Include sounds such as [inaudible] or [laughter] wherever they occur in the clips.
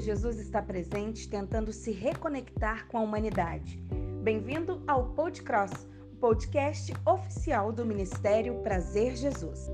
Jesus está presente, tentando se reconectar com a humanidade. Bem-vindo ao Podcross, o podcast oficial do Ministério Prazer Jesus.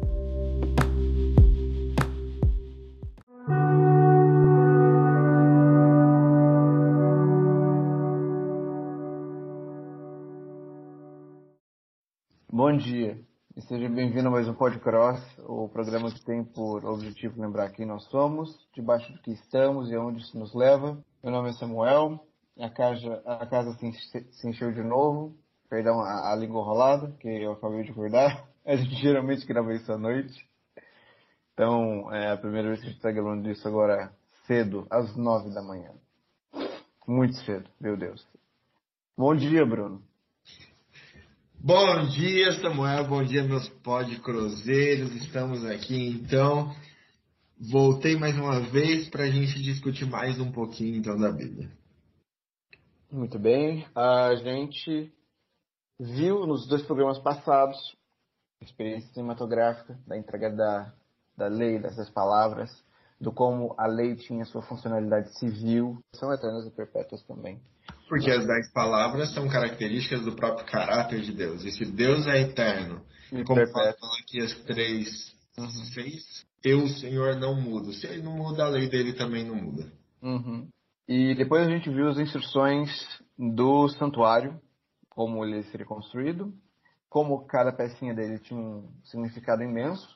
Bom dia e seja bem-vindo a mais um Podcross, o programa que tem por objetivo lembrar quem nós somos, debaixo do que estamos e aonde isso nos leva. Meu nome é Samuel, a casa, a casa se, se encheu de novo, perdão a, a língua rolada, que eu acabei de acordar. [laughs] A gente geralmente grava isso à noite. Então, é a primeira vez que a gente está gravando isso agora cedo, às nove da manhã. Muito cedo, meu Deus. Bom dia, Bruno. Bom dia, Samuel. Bom dia, meus podcruzeiros. Estamos aqui, então. Voltei mais uma vez para a gente discutir mais um pouquinho, então, da Bíblia. Muito bem. A gente viu nos dois programas passados a experiência cinematográfica da entrega da, da lei, dessas palavras, do como a lei tinha sua funcionalidade civil, são eternas e perpétuas também. Porque as dez palavras são características do próprio caráter de Deus. E se Deus é eterno, e como fala aqui as três, uhum. seis, eu, o Senhor, não mudo. Se ele não muda, a lei dele também não muda. Uhum. E depois a gente viu as instruções do santuário, como ele seria construído, como cada pecinha dele tinha um significado imenso,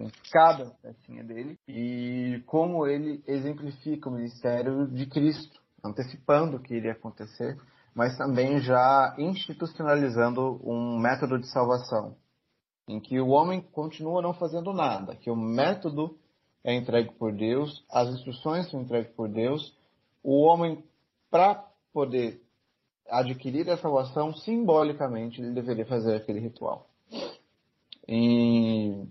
em cada pecinha dele, e como ele exemplifica o ministério de Cristo antecipando o que iria acontecer, mas também já institucionalizando um método de salvação, em que o homem continua não fazendo nada, que o método é entregue por Deus, as instruções são entregues por Deus, o homem, para poder adquirir a salvação, simbolicamente, ele deveria fazer aquele ritual. E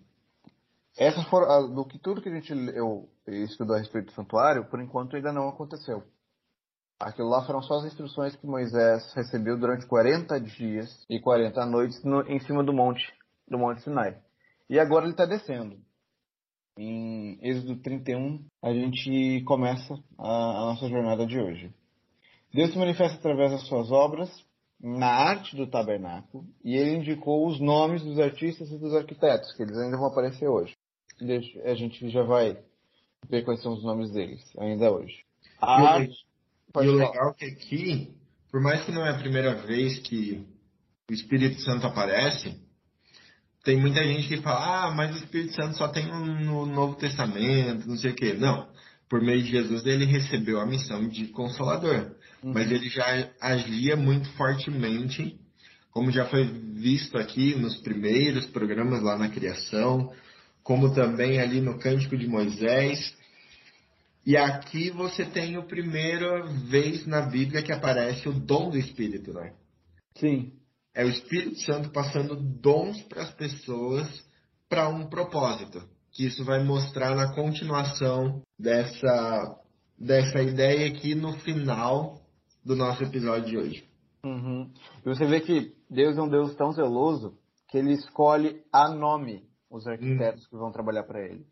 for, do que tudo que a gente eu, estudou a respeito do santuário, por enquanto ainda não aconteceu. Aquilo lá foram só as instruções que Moisés recebeu durante 40 dias e 40 noites no, em cima do monte, do Monte Sinai. E agora ele está descendo. Em Êxodo 31, a gente começa a, a nossa jornada de hoje. Deus se manifesta através das suas obras na arte do tabernáculo e ele indicou os nomes dos artistas e dos arquitetos, que eles ainda vão aparecer hoje. A gente já vai ver quais são os nomes deles ainda hoje. A arte Pode e o legal é que aqui, por mais que não é a primeira vez que o Espírito Santo aparece, tem muita gente que fala, ah, mas o Espírito Santo só tem no Novo Testamento, não sei o quê. Não. Por meio de Jesus, ele recebeu a missão de consolador. Uhum. Mas ele já agia muito fortemente, como já foi visto aqui nos primeiros programas lá na criação, como também ali no Cântico de Moisés, e aqui você tem a primeira vez na Bíblia que aparece o dom do Espírito, né? Sim. É o Espírito Santo passando dons para as pessoas para um propósito. Que isso vai mostrar na continuação dessa, dessa ideia aqui no final do nosso episódio de hoje. Uhum. E você vê que Deus é um Deus tão zeloso que ele escolhe a nome os arquitetos uhum. que vão trabalhar para ele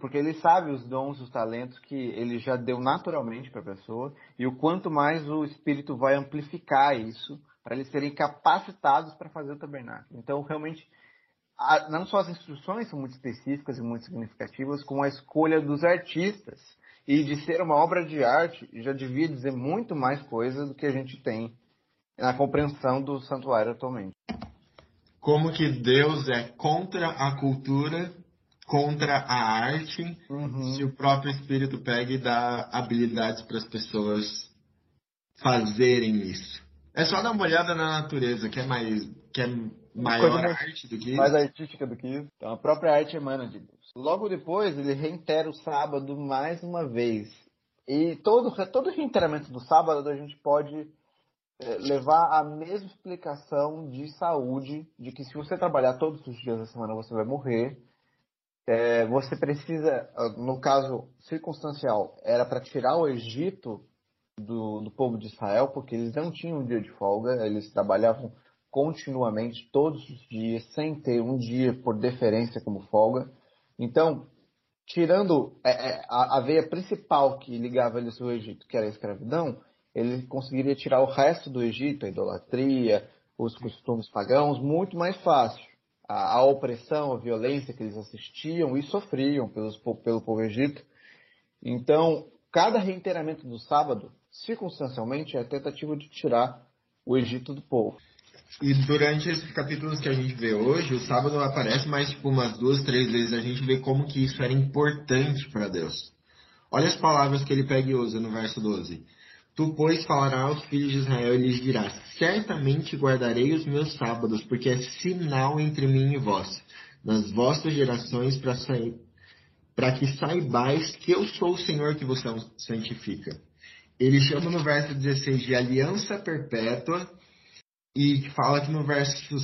porque ele sabe os dons, os talentos que ele já deu naturalmente para a pessoa e o quanto mais o Espírito vai amplificar isso para eles serem capacitados para fazer o tabernáculo. Então, realmente, a, não só as instruções são muito específicas e muito significativas, como a escolha dos artistas. E de ser uma obra de arte, já devia dizer muito mais coisa do que a gente tem na compreensão do santuário atualmente. Como que Deus é contra a cultura contra a arte uhum. se o próprio espírito pega e dá habilidades para as pessoas fazerem isso. É só dar uma olhada na natureza, que é mais que é maior arte do que isso. Mais artística do que isso. Então a própria arte emana de Deus. Logo depois ele reitera o sábado mais uma vez. E todo todo reiteramento do sábado a gente pode é, levar a mesma explicação de saúde, de que se você trabalhar todos os dias da semana você vai morrer é, você precisa, no caso circunstancial, era para tirar o Egito do, do povo de Israel, porque eles não tinham um dia de folga, eles trabalhavam continuamente, todos os dias, sem ter um dia por deferência como folga. Então, tirando é, é, a, a, veia principal que ligava eles ao Egito, que era a escravidão, ele conseguiria tirar o resto do Egito, a idolatria, os costumes pagãos, muito mais fácil. A, a opressão, a violência que eles assistiam e sofriam pelos, pelo povo egito. Então, cada reiteramento do sábado, circunstancialmente, é a tentativa de tirar o Egito do povo. E durante esses capítulos que a gente vê hoje, o sábado aparece mais tipo umas duas, três vezes. A gente vê como que isso era importante para Deus. Olha as palavras que ele pega e usa no verso 12. Tu, pois, falarás aos filhos de Israel e lhes dirás: Certamente guardarei os meus sábados, porque é sinal entre mim e vós, nas vossas gerações, para que saibais que eu sou o Senhor que vos santifica. Ele chama no verso 16 de aliança perpétua e fala que no verso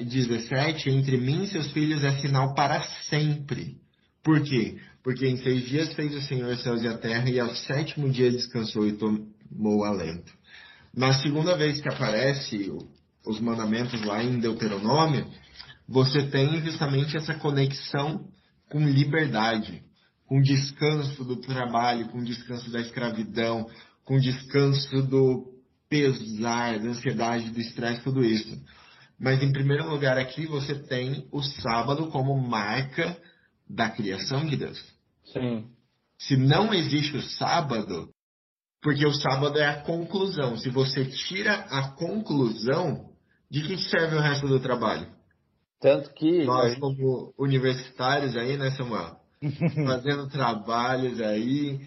17, entre mim e seus filhos é sinal para sempre. Por quê? Porque em seis dias fez o Senhor os céus e a terra, e ao sétimo dia descansou e tomou alento. Na segunda vez que aparece os mandamentos lá em Deuteronômio, você tem justamente essa conexão com liberdade, com descanso do trabalho, com descanso da escravidão, com descanso do pesar, da ansiedade, do estresse, tudo isso. Mas em primeiro lugar aqui você tem o sábado como marca da criação de Deus. Sim. Se não existe o sábado, porque o sábado é a conclusão. Se você tira a conclusão, de que serve o resto do trabalho? Tanto que. Nós, como universitários aí, né, Samuel? [laughs] Fazendo trabalhos aí,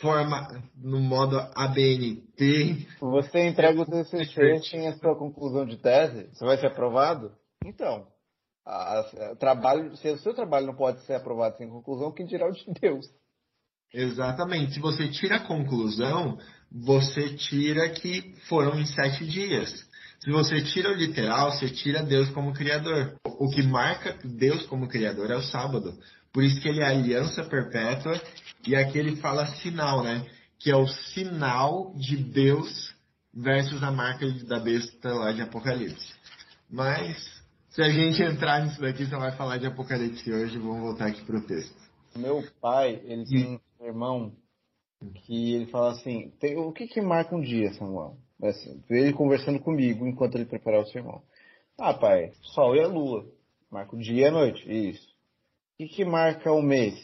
forma no modo ABNT. Você entrega o TCC sem a sua conclusão de tese, você vai ser aprovado? Então, a, a, trabalho, se o seu trabalho não pode ser aprovado sem conclusão, quem dirá o de Deus? Exatamente. Se você tira a conclusão, você tira que foram em sete dias. Se você tira o literal, você tira Deus como criador. O que marca Deus como criador é o sábado. Por isso que ele é aliança perpétua e aqui ele fala sinal, né? Que é o sinal de Deus versus a marca da besta lá de Apocalipse. Mas, se a gente entrar nisso daqui, você vai falar de Apocalipse hoje. Vamos voltar aqui pro texto. Meu pai, ele tem irmão que ele fala assim: o que que marca um dia, Samuel? Assim, ele conversando comigo enquanto ele preparava o sermão. Ah, pai, sol e a lua. Marca o dia e a noite. Isso. O que que marca o mês?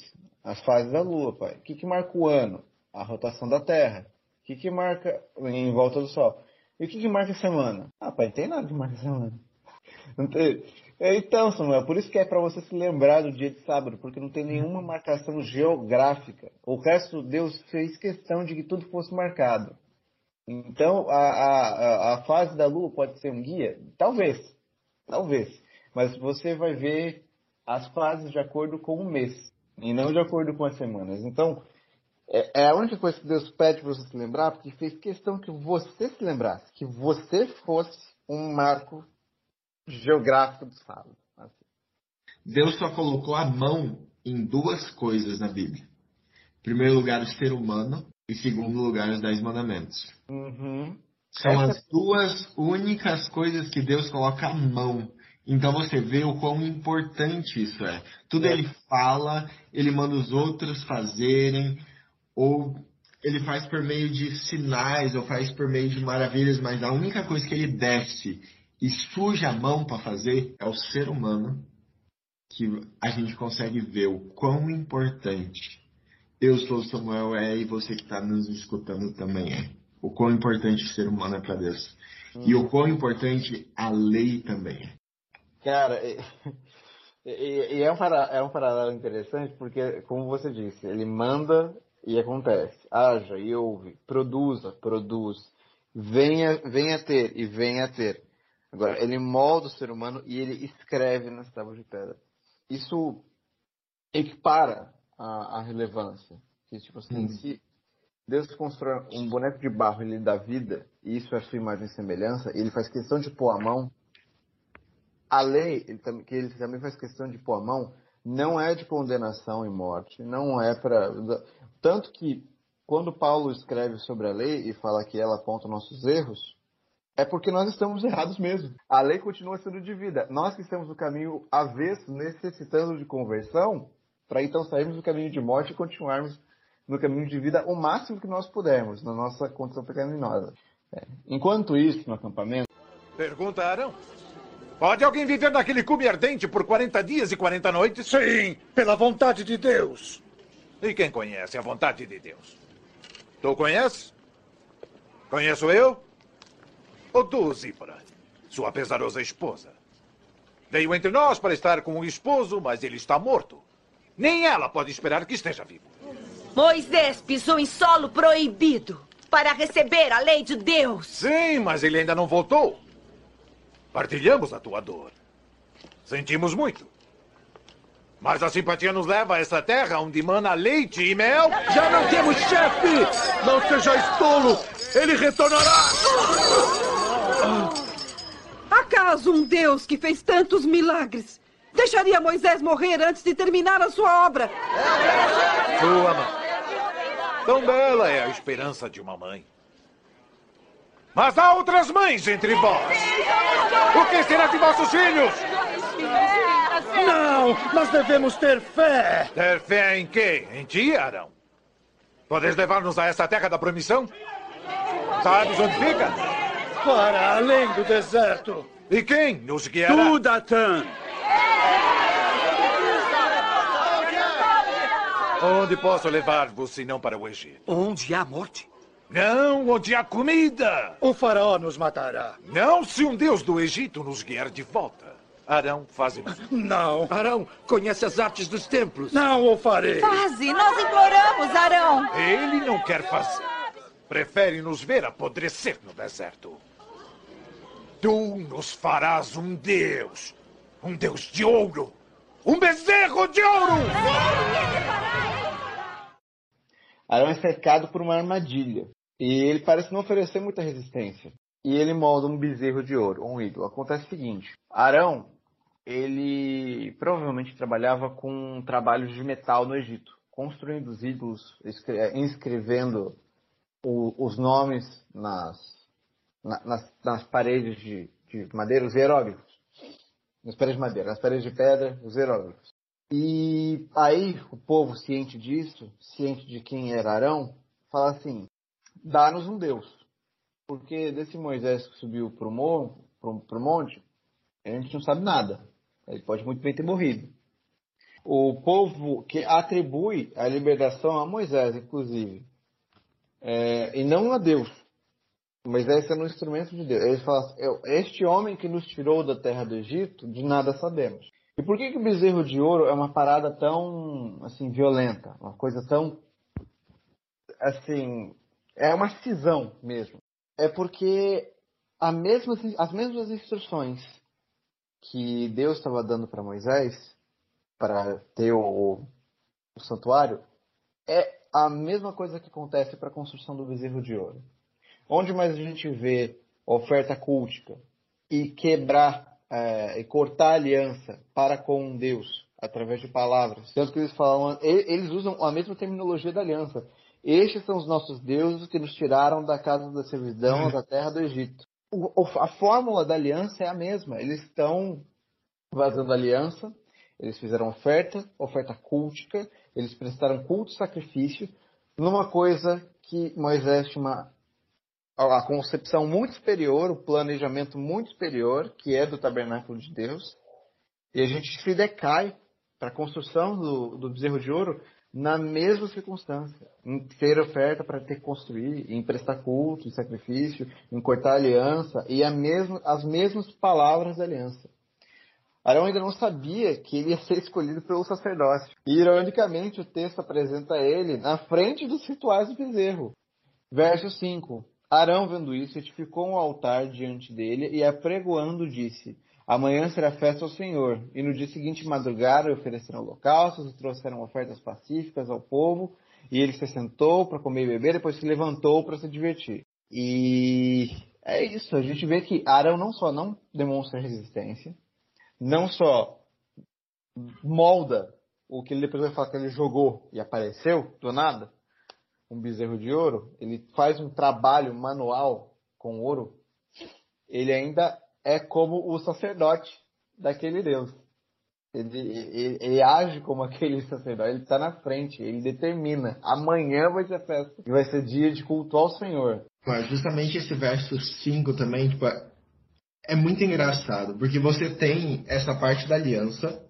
As fases da Lua, pai. O que, que marca o ano? A rotação da Terra. O que, que marca em volta do Sol? E o que, que marca a semana? Ah, pai, não tem nada que marca a semana. [laughs] Não tem... Então, Samuel, por isso que é para você se lembrar do dia de sábado, porque não tem nenhuma marcação geográfica. O resto, Deus fez questão de que tudo fosse marcado. Então, a, a, a fase da Lua pode ser um guia? Talvez. Talvez. Mas você vai ver as fases de acordo com o mês e não de acordo com as semanas. Então, é, é a única coisa que Deus pede para você se lembrar, porque fez questão que você se lembrasse, que você fosse um marco geográfico do sábado. Assim. Deus só colocou a mão em duas coisas na Bíblia. Em primeiro lugar, o ser humano, e em segundo lugar, os dez mandamentos. Uhum. São Essa... as duas únicas coisas que Deus coloca a mão então você vê o quão importante isso é. Tudo é. ele fala, ele manda os outros fazerem, ou ele faz por meio de sinais, ou faz por meio de maravilhas, mas a única coisa que ele desce e suja a mão para fazer é o ser humano, que a gente consegue ver o quão importante eu sou Samuel é e você que está nos escutando também é. O quão importante o ser humano é para Deus. Hum. E o quão importante a lei também é. Cara, [laughs] e, e, e é, um para, é um paralelo interessante porque, como você disse, ele manda e acontece. Haja e ouve, produza, produz, venha, venha ter e venha ter. Agora, ele molda o ser humano e ele escreve nas tábuas de pedra. Isso equipara a, a relevância. Que, tipo assim, hum. se Deus constrói um boneco de barro e ele dá vida, e isso é sua imagem e semelhança, e ele faz questão de pôr a mão, a lei, ele, que ele também faz questão de pôr a mão, não é de condenação e morte, não é para. Tanto que, quando Paulo escreve sobre a lei e fala que ela aponta nossos erros, é porque nós estamos errados mesmo. A lei continua sendo de vida. Nós que estamos no caminho avesso, necessitando de conversão, para então sairmos do caminho de morte e continuarmos no caminho de vida o máximo que nós pudermos, na nossa condição pecaminosa. É. Enquanto isso, no acampamento. Pergunta, Arão. Pode alguém viver naquele cume ardente por 40 dias e 40 noites? Sim, pela vontade de Deus. E quem conhece a vontade de Deus? Tu conheces? Conheço eu? Zípora, sua pesarosa esposa? Veio entre nós para estar com o esposo, mas ele está morto. Nem ela pode esperar que esteja vivo. Moisés pisou em solo proibido para receber a lei de Deus. Sim, mas ele ainda não voltou. Partilhamos a tua dor. Sentimos muito. Mas a simpatia nos leva a essa terra onde mana leite e mel. Já não temos chefe! Não seja tolo! Ele retornará! Acaso um Deus que fez tantos milagres deixaria Moisés morrer antes de terminar a sua obra? Sua mãe. Tão bela é a esperança de uma mãe. Mas há outras mães entre vós. O que será de vossos filhos? Não, nós devemos ter fé. Ter fé em quê? Em ti, Arão? Podes levar-nos a essa terra da promissão? Sabes onde fica? Para além do deserto. E quem nos guiará? Tu, Datan. Onde posso levar-vos se não para o Egito? Onde há morte? Não, onde há comida. O faraó nos matará. Não se um deus do Egito nos guiar de volta. Arão, faze Não. Arão, conhece as artes dos templos. Não o farei. Faze, nós imploramos, Arão. Ele não quer fazer. Prefere nos ver apodrecer no deserto. Tu nos farás um deus. Um deus de ouro. Um bezerro de ouro! Arão é cercado por uma armadilha. E ele parece não oferecer muita resistência. E ele molda um bezerro de ouro, um ídolo. Acontece o seguinte: Arão, ele provavelmente trabalhava com trabalhos de metal no Egito, construindo os ídolos, inscrevendo os nomes nas, nas, nas paredes de, de madeira, os hieróglifos. Nas paredes de madeira, nas paredes de pedra, os hieróglifos. E aí o povo, ciente disso, ciente de quem era Arão, fala assim: dá-nos um Deus. Porque desse Moisés que subiu para o monte, a gente não sabe nada. Ele pode muito bem ter morrido. O povo que atribui a libertação a Moisés, inclusive, é, e não a Deus. Moisés é um instrumento de Deus. Ele fala assim, este homem que nos tirou da terra do Egito, de nada sabemos. E por que, que o bezerro de ouro é uma parada tão assim violenta, uma coisa tão assim é uma cisão mesmo? É porque mesma, as mesmas instruções que Deus estava dando para Moisés para ter o, o santuário é a mesma coisa que acontece para a construção do bezerro de ouro. Onde mais a gente vê oferta cultica e quebrar é, e cortar a aliança para com Deus através de palavras. Tanto que eles falam, eles usam a mesma terminologia da aliança. Estes são os nossos deuses que nos tiraram da casa da servidão, da terra do Egito. O, a fórmula da aliança é a mesma. Eles estão vazando aliança, eles fizeram oferta, oferta cultica, eles prestaram culto e sacrifício numa coisa que Moisés tinha uma a concepção muito superior, o planejamento muito superior, que é do tabernáculo de Deus, e a gente se decai para a construção do, do bezerro de ouro na mesma circunstância, em ter oferta para ter que construir, em prestar culto, em sacrifício, em cortar aliança, e as mesmas palavras da aliança. Arão ainda não sabia que ele ia ser escolhido pelo sacerdócio. E, ironicamente, o texto apresenta ele na frente dos rituais do bezerro. Verso 5. Arão, vendo isso, edificou um altar diante dele e, apregoando, disse: Amanhã será festa ao Senhor. E no dia seguinte madrugaram ofereceram holocaustos e trouxeram ofertas pacíficas ao povo. E ele se sentou para comer e beber, depois se levantou para se divertir. E é isso. A gente vê que Arão não só não demonstra resistência, não só molda o que ele depois vai falar que ele jogou e apareceu do nada, um bezerro de ouro, ele faz um trabalho manual com ouro, ele ainda é como o sacerdote daquele Deus. Ele, ele, ele, age como aquele sacerdote, ele está na frente, ele determina. Amanhã vai ser festa e vai ser dia de culto ao Senhor. Mas justamente esse verso 5 também, tipo, é muito engraçado, porque você tem essa parte da aliança,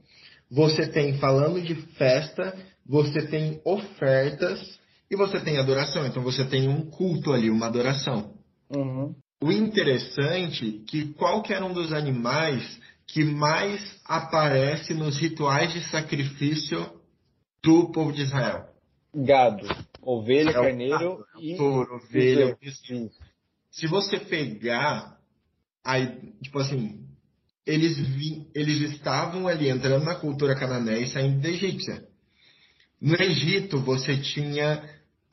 você tem falando de festa, você tem ofertas e você tem adoração. Então você tem um culto ali, uma adoração. Uhum. O interessante é que qualquer um dos animais que mais aparece nos rituais de sacrifício do povo de Israel? Gado, ovelha, é carneiro e touro, ovelha. Se você pegar, aí, tipo assim, eles, vi, eles estavam ali entrando na cultura cananeia e saindo da egípcia. No Egito você tinha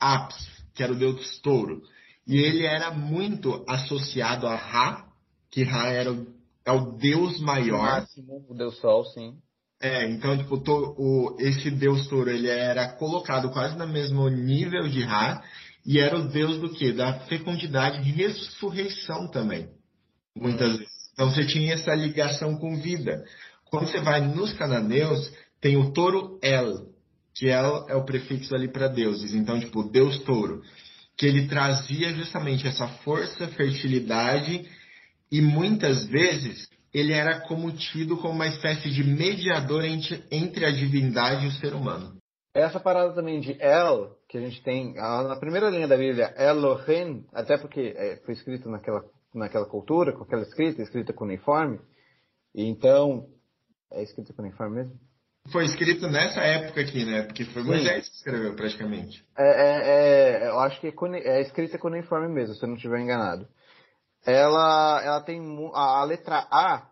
Apis, que era o deus touro, e ele era muito associado a Ra, que Ra era o é o Deus maior. O máximo, o Deus Sol, sim. É, então, tipo, to, o, esse Deus Touro, ele era colocado quase no mesmo nível de Ra, e era o Deus do quê? Da fecundidade e ressurreição também, muitas vezes. Então, você tinha essa ligação com vida. Quando você vai nos cananeus, tem o touro El, que El é o prefixo ali para deuses. Então, tipo, Deus Touro, que ele trazia justamente essa força, fertilidade e muitas vezes ele era como tido como uma espécie de mediador entre, a divindade e o ser humano. Essa parada também de El, que a gente tem na primeira linha da Bíblia, Elohim, até porque é, foi escrito naquela, naquela cultura, com aquela escrita, escrita com uniforme, então, é escrita com uniforme mesmo? Foi escrito nessa época aqui, né? Porque foi Moisés que escreveu praticamente. É, é, é, eu acho que é, é escrita com uniforme mesmo, se eu não estiver enganado ela, ela tem a, a letra A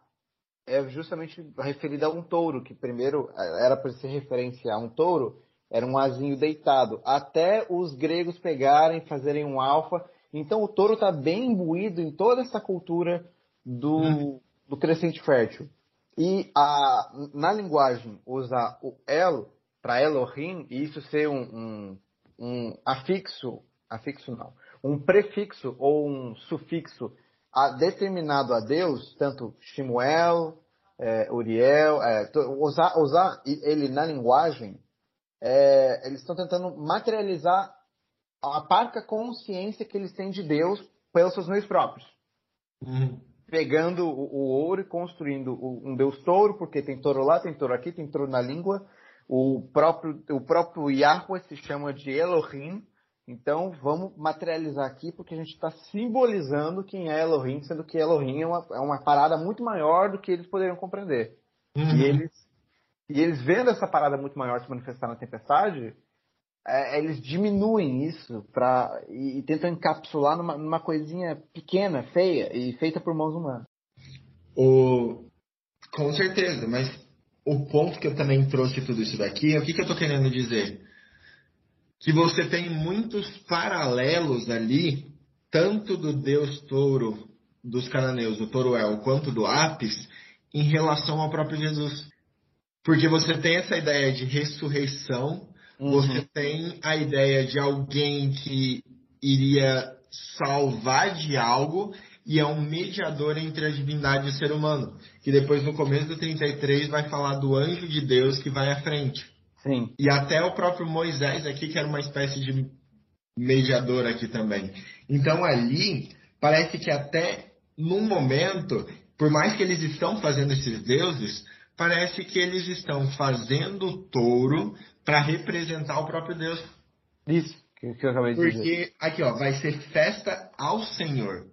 é justamente referida a um touro, que primeiro é, era para se referenciar a um touro, era um azinho deitado, até os gregos pegarem, fazerem um alfa. Então o touro está bem imbuído em toda essa cultura do, uhum. do crescente fértil. E a, na linguagem usar o El para Elohim, e isso ser um, um, um afixo, afixo não, um prefixo ou um sufixo a, determinado a Deus, tanto Shimuel, é, Uriel, é, usar, usar ele na linguagem, é, eles estão tentando materializar a parca consciência que eles têm de Deus pelos seus meios próprios. Uhum. Pegando o, o, ouro e construindo um Deus touro, porque tem touro lá, tem touro aqui, tem touro na língua. O próprio, o próprio Yahweh se chama de Elohim, então vamos materializar aqui porque a gente está simbolizando quem é Elohim, sendo que Elohim é uma, é uma parada muito maior do que eles poderiam compreender. Uhum. E, eles, e eles vendo essa parada muito maior se manifestar na tempestade, é, eles diminuem isso pra, e, e tentam encapsular numa, numa, coisinha pequena, feia e feita por mãos humanas. O, com certeza, mas o ponto que eu também trouxe tudo isso daqui, o que, que eu estou querendo dizer? que você tem muitos paralelos ali, tanto do deus touro dos cananeus, do Toruel, quanto do Apis, em relação ao próprio Jesus. Porque você tem essa ideia de ressurreição, uhum. você tem a ideia de alguém que iria salvar de algo e é um mediador entre a divindade e o ser humano. Que depois, no começo do 33, vai falar do anjo de Deus que vai à frente. Sim. E até o próprio Moisés aqui, que era uma espécie de mediador aqui também. Então ali, parece que até num momento, por mais que eles estão fazendo esses deuses, parece que eles estão fazendo o touro para representar o próprio Deus. Isso, que, que eu acabei de Porque, dizer. Porque, aqui ó, vai ser festa ao Senhor.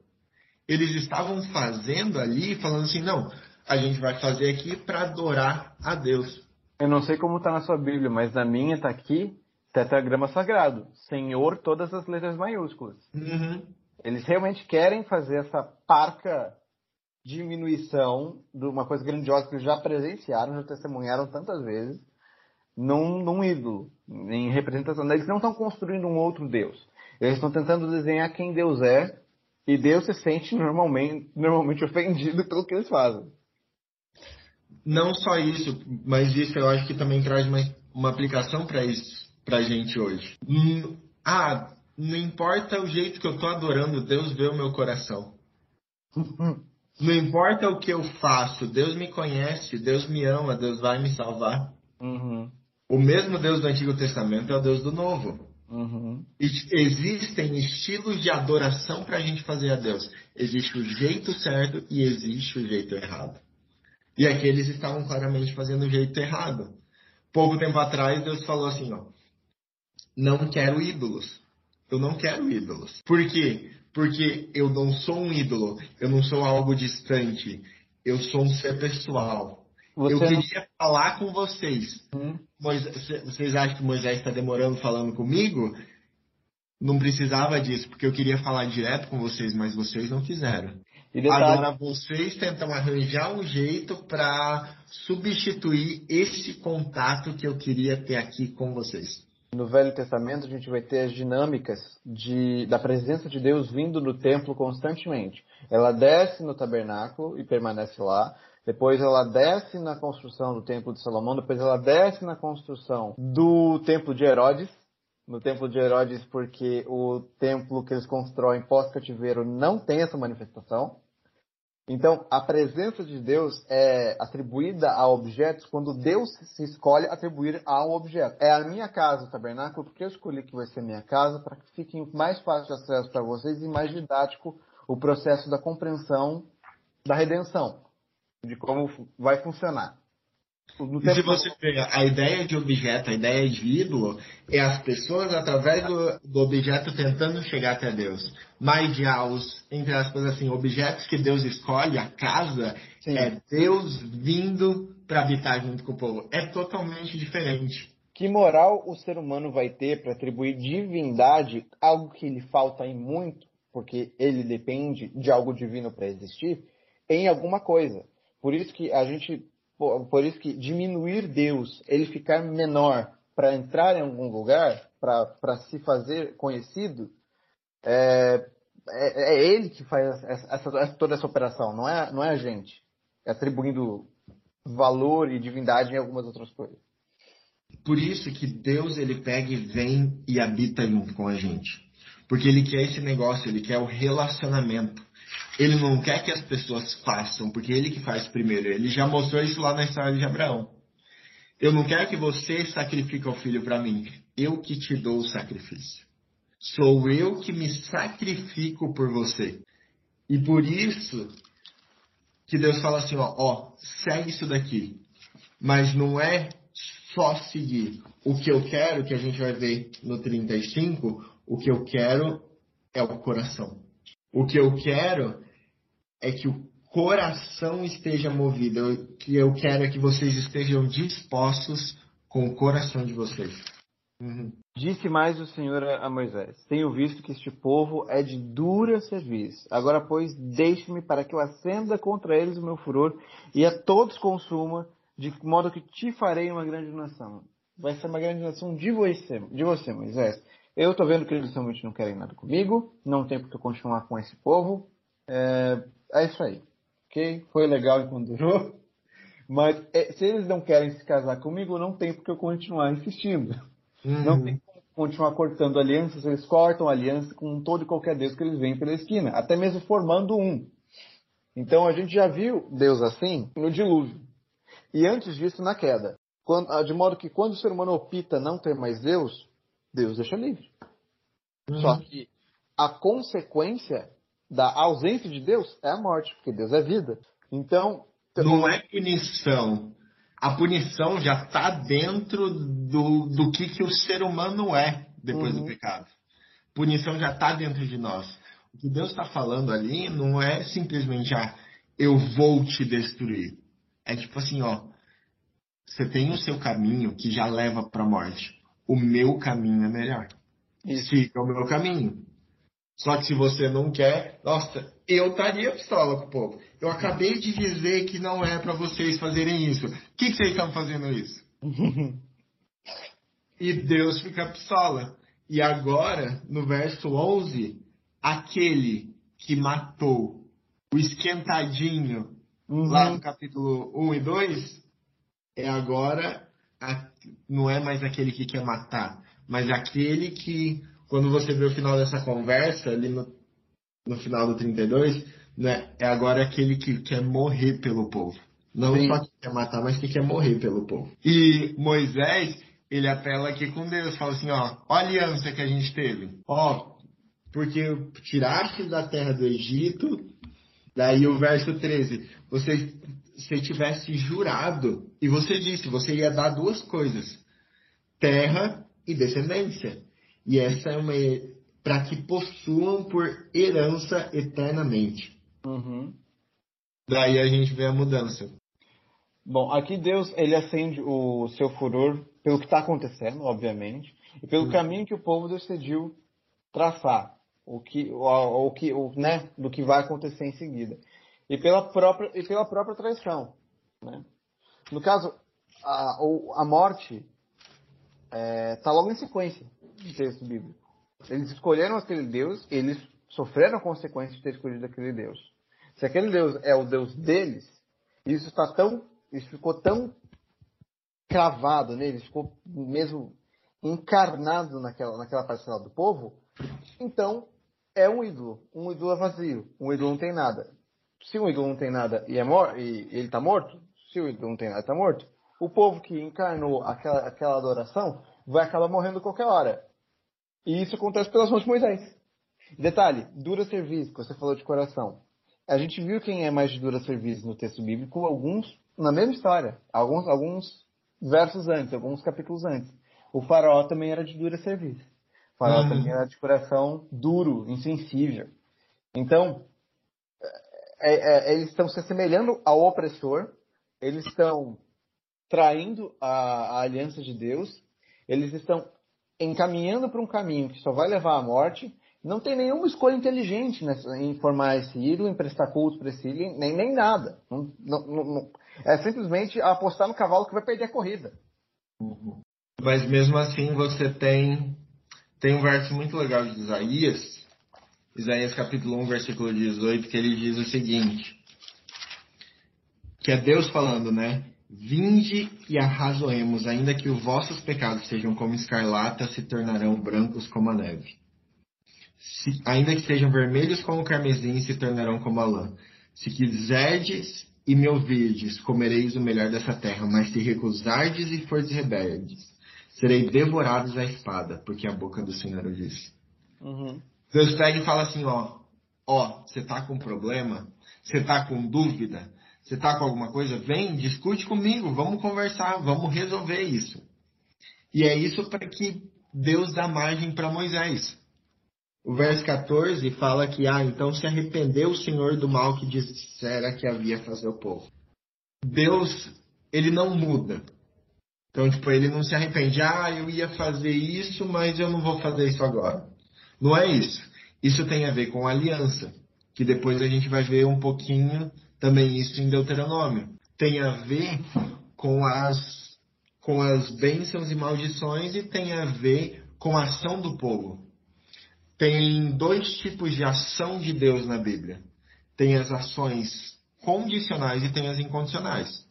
Eles estavam fazendo ali, falando assim, não, a gente vai fazer aqui para adorar a Deus. Eu não sei como está na sua Bíblia, mas na minha está aqui tetragrama sagrado. Senhor, todas as letras maiúsculas. Uhum. Eles realmente querem fazer essa parca diminuição de uma coisa grandiosa que eles já presenciaram, já testemunharam tantas vezes, num, num ídolo, em representação. Eles não estão construindo um outro Deus. Eles estão tentando desenhar quem Deus é, e Deus se sente normalmente, normalmente ofendido pelo que eles fazem não só isso, mas isso eu acho que também traz uma, uma aplicação para isso, para a gente hoje. Hum, ah, não importa o jeito que eu tô adorando, Deus vê o meu coração. [laughs] Não importa o que eu faço, Deus me conhece, Deus me ama, Deus vai me salvar. Uhum. O mesmo Deus do Antigo Testamento é o Deus do Novo. Uhum. Existem estilos de adoração para a gente fazer a Deus. Existe o jeito certo e existe o jeito errado. E aqui eles estavam claramente fazendo o jeito errado. Pouco tempo atrás, Deus falou assim: ó, não quero ídolos. Eu não quero ídolos. Por quê? Porque eu não sou um ídolo. Eu não sou algo distante. Eu sou um ser pessoal. Você eu queria não... falar com vocês. Hum? Vocês acham que Moisés está demorando falando comigo? Não precisava disso, porque eu queria falar direto com vocês, mas vocês não quiseram. Agora vocês tentam arranjar um jeito para substituir esse contato que eu queria ter aqui com vocês. No Velho Testamento a gente vai ter as dinâmicas de, da presença de Deus vindo no templo constantemente. Ela desce no tabernáculo e permanece lá. Depois ela desce na construção do Templo de Salomão, depois ela desce na construção do Templo de Herodes, no Templo de Herodes porque o templo que eles constroem pós-cativeiro não tem essa manifestação. Então, a presença de Deus é atribuída a objetos quando Deus se escolhe atribuir a um objeto. É a minha casa, o tabernáculo, porque eu escolhi que vai ser minha casa para que fique mais fácil de acesso para vocês e mais didático o processo da compreensão da redenção de como vai funcionar. E se você pegar a ideia de objeto, a ideia de ídolo, é as pessoas através do, do objeto tentando chegar até Deus. Mas já os, entre aspas, assim, objetos que Deus escolhe, a casa, Sim. é Deus vindo para habitar junto com o povo. É totalmente diferente. Que moral o ser humano vai ter para atribuir divindade, algo que lhe falta em muito, porque ele depende de algo divino para existir, em alguma coisa? Por isso que a gente, por isso que diminuir Deus, ele ficar menor para entrar em algum lugar, para se fazer conhecido, é, é, é, ele que faz essa, essa, toda essa operação, não é, não é a gente. É atribuindo valor e divindade em algumas outras coisas. Por isso que Deus ele pega e vem e habita junto com a gente. Porque ele quer esse negócio, ele quer o relacionamento. Ele não quer que as pessoas façam, porque ele que faz primeiro. Ele já mostrou isso lá na história de Abraão. Eu não quero que você sacrifique o filho para mim. Eu que te dou o sacrifício. Sou eu que me sacrifico por você. E por isso que Deus fala assim, ó, ó, segue isso daqui. Mas não é só seguir. O que eu quero, que a gente vai ver no 35, o que eu quero é o coração. O que eu quero é que o coração esteja movido. O que eu quero é que vocês estejam dispostos com o coração de vocês. Uhum. Disse mais o Senhor a Moisés: Tenho visto que este povo é de dura serviço. Agora, pois, deixe-me para que eu acenda contra eles o meu furor e a todos consuma, de modo que te farei uma grande nação. Vai ser uma grande nação de você, de você Moisés. Eu estou vendo que eles realmente não querem nada comigo, não tem porque continuar com esse povo. É, é isso aí. Ok? Foi legal enquanto durou. Mas é, se eles não querem se casar comigo, não tem porque eu continuar insistindo. Uhum. Não tem como continuar cortando alianças, eles cortam aliança com todo e qualquer Deus que eles veem pela esquina, até mesmo formando um. Então a gente já viu Deus assim no dilúvio. E antes disso, na queda. Quando, de modo que quando o ser humano opta não ter mais Deus, Deus deixa livre. Uhum. Só que a consequência da ausência de Deus é a morte, porque Deus é vida. Então. Não é punição. A punição já está dentro do, do que, que o ser humano é depois uhum. do pecado. Punição já está dentro de nós. O que Deus está falando ali não é simplesmente, ah, eu vou te destruir. É tipo assim, ó, você tem o seu caminho que já leva para a morte o meu caminho é melhor. Isso. Siga o meu caminho. Só que se você não quer, nossa, eu estaria pistola com o povo. Eu acabei de dizer que não é para vocês fazerem isso. O que, que vocês estão fazendo isso? [laughs] e Deus fica pistola. E agora, no verso 11, aquele que matou o esquentadinho uhum. lá no capítulo 1 e 2, é agora a, não é mais aquele que quer matar, mas aquele que, quando você vê o final dessa conversa, ali no, no final do 32, né, é agora aquele que quer morrer pelo povo. Não Sim. só que quer matar, mas que quer morrer pelo povo. E Moisés, ele apela aqui com Deus, fala assim, ó, ó a aliança que a gente teve. Ó, porque tiraste da terra do Egito, daí o verso 13, você se tivesse jurado, e você disse, você ia dar duas coisas, terra e descendência. E essa é uma para que possuam por herança eternamente. Uhum. Daí a gente vê a mudança. Bom, aqui Deus ele acende o seu furor pelo que está acontecendo, obviamente, e pelo uhum. caminho que o povo decidiu traçar, o que, o, o que, o, né, do que vai acontecer em seguida, e pela própria e pela própria traição, né? No caso, a, a morte está é, tá logo em sequência do texto bíblico. Eles escolheram aquele Deus, eles sofreram consequências de ter escolhido aquele Deus. Se aquele Deus é o Deus deles, isso está tão, isso ficou tão cravado neles, ficou mesmo encarnado naquela, naquela parcela do povo, então é um ídolo. Um ídolo é vazio. Um ídolo não tem nada. Se um ídolo não tem nada e, é mor e ele está morto, se o ídolo não tem nada está morto, o povo que encarnou aquela, aquela adoração vai acabar morrendo qualquer hora. E isso acontece pelas mãos de Moisés. Detalhe, dura serviço, que você falou de coração. A gente viu quem é mais de dura serviço no texto bíblico, alguns na mesma história, alguns, alguns versos antes, alguns capítulos antes. O faraó também era de dura serviço. O faraó uhum. também era de coração duro, insensível. Então, é, é, eles estão se assemelhando ao opressor, eles estão traindo a, a aliança de Deus, eles estão encaminhando para um caminho que só vai levar à morte, não tem nenhuma escolha inteligente nessa, em formar esse ídolo, em prestar culto para esse ídolo, nem, nem nada. Não, não, não, é simplesmente apostar no cavalo que vai perder a corrida. Mas mesmo assim você tem, tem um verso muito legal de Isaías, Isaías capítulo 1, versículo 18, que ele diz o seguinte, que é Deus falando, né? Vinde e arrazoemos, ainda que os vossos pecados sejam como escarlata, se tornarão brancos como a neve. Se, ainda que sejam vermelhos como o carmesim, se tornarão como a lã. Se quiserdes e me ouvirdes, comereis o melhor dessa terra, mas se recusardes e fordes rebeldes, serei devorados à espada, porque a boca do Senhor o disse. Uhum. Deus pega e fala assim, ó, ó, você tá com problema, você tá com dúvida, você está com alguma coisa? Vem, discute comigo, vamos conversar, vamos resolver isso. E é isso para que Deus dá margem para Moisés. O verso 14 fala que, ah, então se arrependeu o Senhor do mal que dissera que havia fazer o povo. Deus, ele não muda. Então, tipo, ele não se arrepende. Ah, eu ia fazer isso, mas eu não vou fazer isso agora. Não é isso. Isso tem a ver com aliança, que depois a gente vai ver um pouquinho também isso em Deuteronômio. Tem a ver com as, com as bênçãos e maldições e tem a ver com a ação do povo. Tem dois tipos de ação de Deus na Bíblia. Tem as ações condicionais e tem as incondicionais.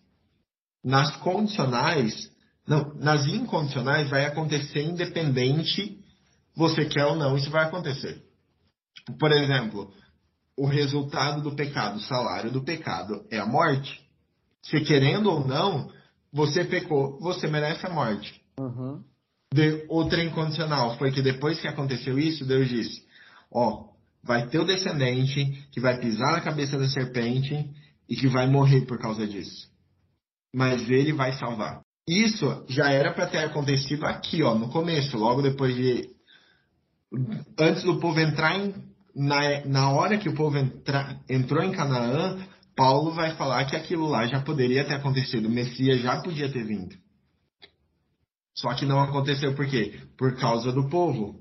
Nas condicionais, não, nas incondicionais vai acontecer independente você quer ou não, isso vai acontecer. Por exemplo, o resultado do pecado, o salário do pecado é a morte. Se querendo ou não, você pecou, você merece a morte. Uhum. De, outra incondicional foi que depois que aconteceu isso, Deus disse: Ó, vai ter o descendente que vai pisar na cabeça da serpente e que vai morrer por causa disso. Mas ele vai salvar. Isso já era para ter acontecido aqui, ó, no começo, logo depois de. Antes do povo entrar em na, na hora que o povo entra, entrou em Canaã, Paulo vai falar que aquilo lá já poderia ter acontecido, o Messias já podia ter vindo. Só que não aconteceu por quê? Por causa do povo.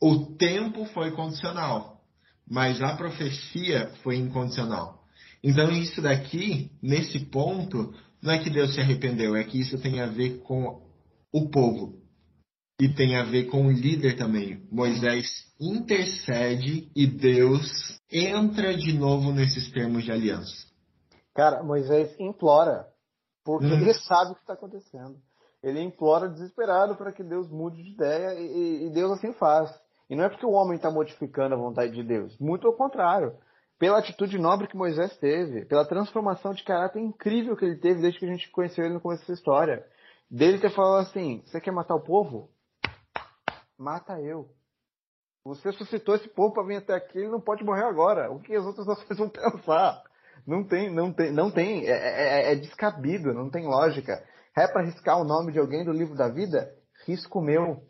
O tempo foi condicional, mas a profecia foi incondicional. Então isso daqui, nesse ponto, não é que Deus se arrependeu, é que isso tem a ver com o povo. E tem a ver com o líder também. Moisés intercede e Deus entra de novo nesses termos de aliança. Cara, Moisés implora, porque hum. ele sabe o que está acontecendo. Ele implora desesperado para que Deus mude de ideia e, e, Deus assim faz. E não é porque o homem está modificando a vontade de Deus, muito ao contrário. pela atitude nobre que Moisés teve, pela transformação de caráter incrível que ele teve desde que a gente conheceu ele no começo dessa história. Dele ter falado assim: Você quer matar o povo? Mata eu. Você suscitou esse povo para vir até aqui, ele não pode morrer agora. O que as outras nações vão [laughs] pensar? Não tem, não tem, não tem, é, é, é descabido, não tem lógica. É para riscar o nome de alguém do livro da vida? Risco meu.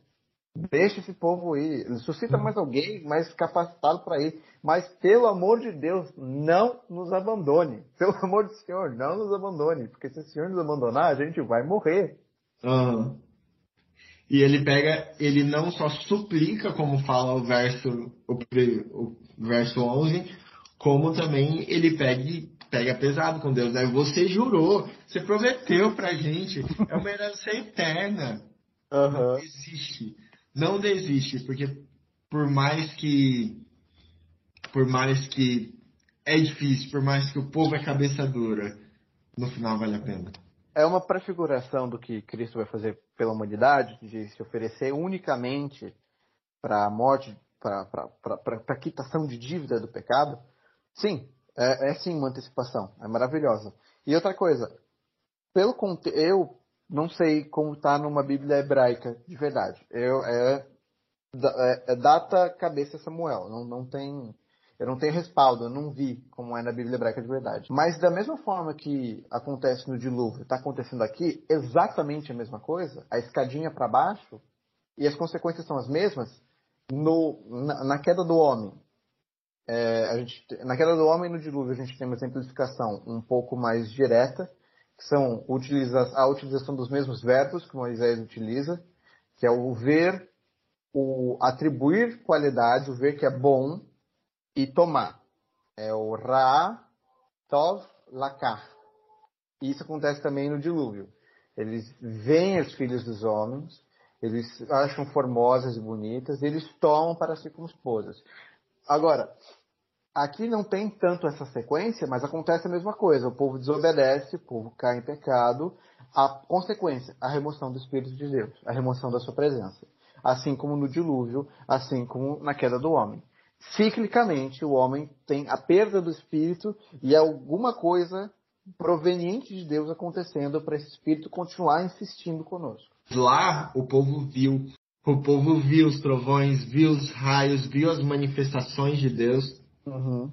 Deixa esse povo ir. Suscita mais alguém mais capacitado para ir. Mas, pelo amor de Deus, não nos abandone. Pelo amor do Senhor, não nos abandone. Porque se o Senhor nos abandonar, a gente vai morrer. Uhum. E ele pega, ele não só suplica, como fala o verso, o, o verso 11, como também ele pega, pega pesado com Deus. Né? Você jurou, você prometeu pra gente, é uma herança eterna. Uhum. Não existe não desiste, porque por mais que por mais que é difícil, por mais que o povo é cabeça dura, no final vale a pena. É uma prefiguração do que Cristo vai fazer pela humanidade, de se oferecer unicamente para a morte, para a quitação de dívida do pecado. Sim, é, é sim uma antecipação, é maravilhosa. E outra coisa, pelo eu não sei como está numa Bíblia hebraica de verdade. Eu, é, é, é, data cabeça Samuel. Não, não tem, eu não tenho respaldo, eu não vi como é na Bíblia hebraica de verdade. Mas da mesma forma que acontece no dilúvio, está acontecendo aqui, exatamente a mesma coisa, a escadinha para baixo, e as consequências são as mesmas, no, na, na queda do homem. É, gente, na queda do homem no dilúvio a gente tem uma exemplificação um pouco mais direta, que são a utilização dos mesmos verbos que Moisés utiliza, que é o ver, o atribuir qualidade, o ver que é bom, e tomar. É o ra, tov, lakar. Isso acontece também no dilúvio. Eles veem os filhos dos homens, eles acham formosas e bonitas, eles tomam para si como esposas. Agora, Aqui não tem tanto essa sequência, mas acontece a mesma coisa. O povo desobedece, o povo cai em pecado. A consequência, a remoção do Espírito de Deus, a remoção da sua presença. Assim como no dilúvio, assim como na queda do homem. Ciclicamente, o homem tem a perda do Espírito e alguma coisa proveniente de Deus acontecendo para esse Espírito continuar insistindo conosco. Lá, o povo viu o povo viu os trovões, viu os raios, viu as manifestações de Deus, Uhum.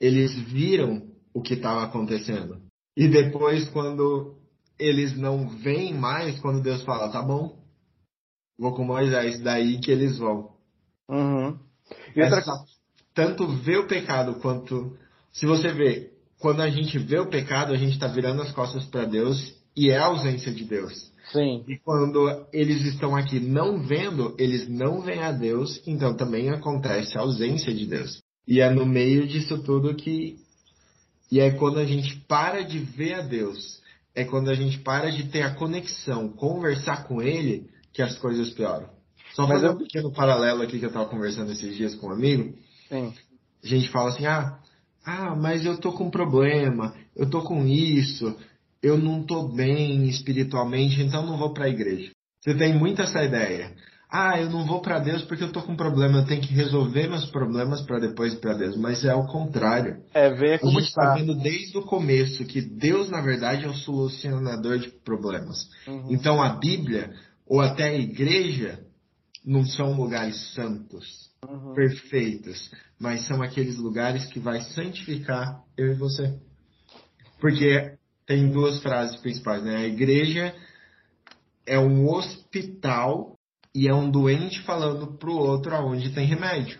Eles viram o que estava acontecendo. E depois, quando eles não veem mais, quando Deus fala, tá bom, vou com Moisés, daí que eles vão. Uhum. E outra Essa, tanto ver o pecado quanto. Se você vê, quando a gente vê o pecado, a gente está virando as costas para Deus e é a ausência de Deus. Sim. E quando eles estão aqui não vendo, eles não veem a Deus, então também acontece a ausência de Deus. E é no meio disso tudo que. E é quando a gente para de ver a Deus, é quando a gente para de ter a conexão, conversar com Ele, que as coisas pioram. Só fazer eu... um pequeno paralelo aqui que eu estava conversando esses dias com um amigo. Sim. A gente fala assim, ah, ah, mas eu tô com problema, eu tô com isso, eu não tô bem espiritualmente, então não vou para a igreja. Você tem muito essa ideia ah, eu não vou para Deus porque eu tô com problema, eu tenho que resolver meus problemas para depois ir para Deus. Mas é o contrário. É ver como a gente está vendo desde o começo que Deus, na verdade, é o solucionador de problemas. Uhum. Então a Bíblia, ou até a igreja, não são lugares santos, uhum. perfeitos, mas são aqueles lugares que vai santificar eu e você. Porque tem duas frases principais, né? A igreja é um hospital e é um doente falando pro outro aonde tem remédio.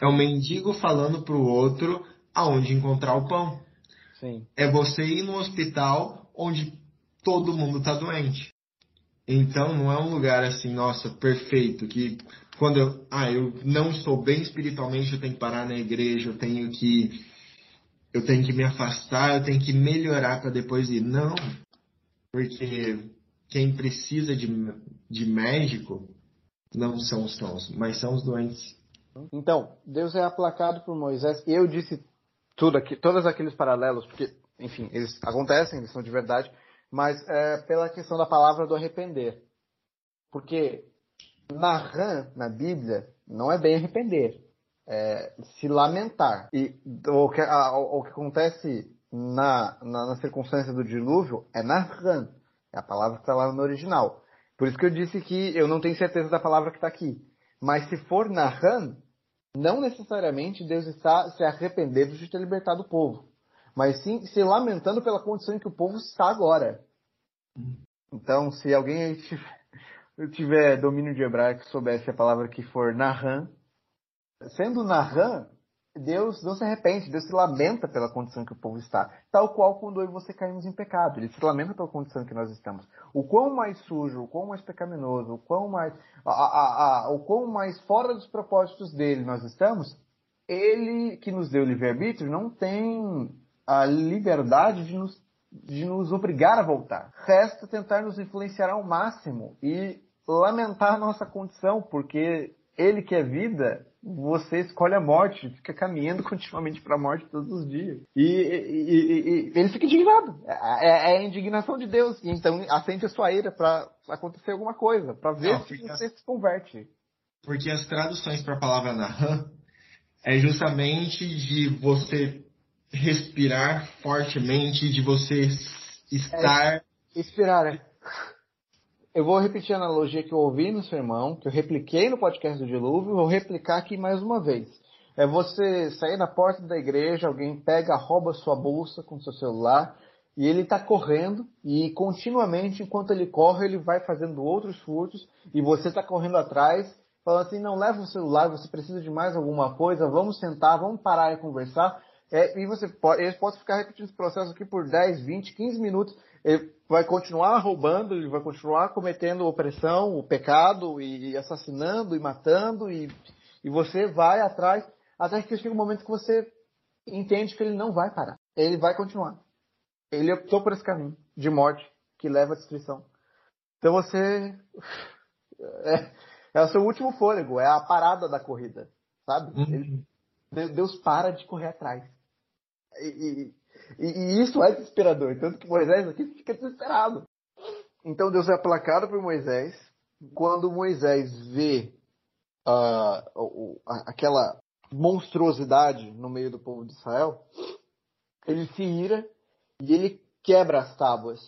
É um mendigo falando pro outro aonde encontrar o pão. Sim. É você ir no hospital onde todo mundo tá doente. Então não é um lugar assim, nossa, perfeito, que quando eu, ah, eu não estou bem espiritualmente, eu tenho que parar na igreja, eu tenho que eu tenho que me afastar, eu tenho que melhorar para depois ir. Não. Porque quem precisa de, de médico não são os sãos, mas são os doentes. Então, Deus é aplacado por Moisés. Eu disse tudo aqui, todos aqueles paralelos, porque, enfim, eles acontecem, eles são de verdade, mas é pela questão da palavra do arrepender. Porque Nahan, na Bíblia, não é bem arrepender. é, se lamentar. E o que, a, o que acontece na, na, na, circunstância do dilúvio é narran, é a palavra que está lá no original. Por isso que eu disse que eu não tenho certeza da palavra que está aqui. Mas se for narran, não necessariamente Deus está se arrependendo de ter libertado o povo, mas sim se lamentando pela condição em que o povo está agora. Então, se alguém [laughs] tiver domínio de hebraico soubesse a palavra que for narran, sendo narran, Deus não se arrepende, Deus se lamenta pela condição que o povo está. Tal qual quando eu e você caímos em pecado. Ele se lamenta pela condição que nós estamos. O quão mais sujo, o quão mais pecaminoso, o quão mais, a, a, a, o quão mais fora dos propósitos dele nós estamos, ele que nos deu livre-arbítrio não tem a liberdade de nos, de nos obrigar a voltar. Resta tentar nos influenciar ao máximo e lamentar nossa condição, porque ele que é vida, você escolhe a morte, fica caminhando [laughs] continuamente para a morte todos os dias. E, e, e, e ele fica indignado. É, é, é, a indignação de Deus. Então acende a sua ira para acontecer alguma coisa, para ver Não, se você as... se converte. Porque as traduções para a palavra Nahan é justamente de você respirar fortemente, de você estar. É, expirar, é eu vou repetir a analogia que eu ouvi no sermão, que eu repliquei no podcast do Dilúvio, vou replicar aqui mais uma vez. É você sair na porta da igreja, alguém pega, rouba sua bolsa com seu celular, e ele está correndo, e continuamente, enquanto ele corre, ele vai fazendo outros furtos, e você está correndo atrás, falando assim, não, leva o celular, você precisa de mais alguma coisa, vamos sentar, vamos parar e conversar. É, e você pode, ele pode ficar repetindo esse processo aqui por 10, 20, 15 minutos, ele vai continuar roubando, ele vai continuar cometendo opressão, o pecado, e assassinando, e matando, e, e você vai atrás, até que chega um momento que você entende que ele não vai parar. Ele vai continuar. Ele optou por esse caminho de morte que leva à destruição. Então você. É, é o seu último fôlego, é a parada da corrida, sabe? Uhum. Ele, Deus para de correr atrás. E, e, e, isso é desesperador. Tanto que Moisés aqui fica desesperado. Então Deus é aplacado por Moisés. Quando Moisés vê uh, aquela monstruosidade no meio do povo de Israel, ele se ira e ele quebra as tábuas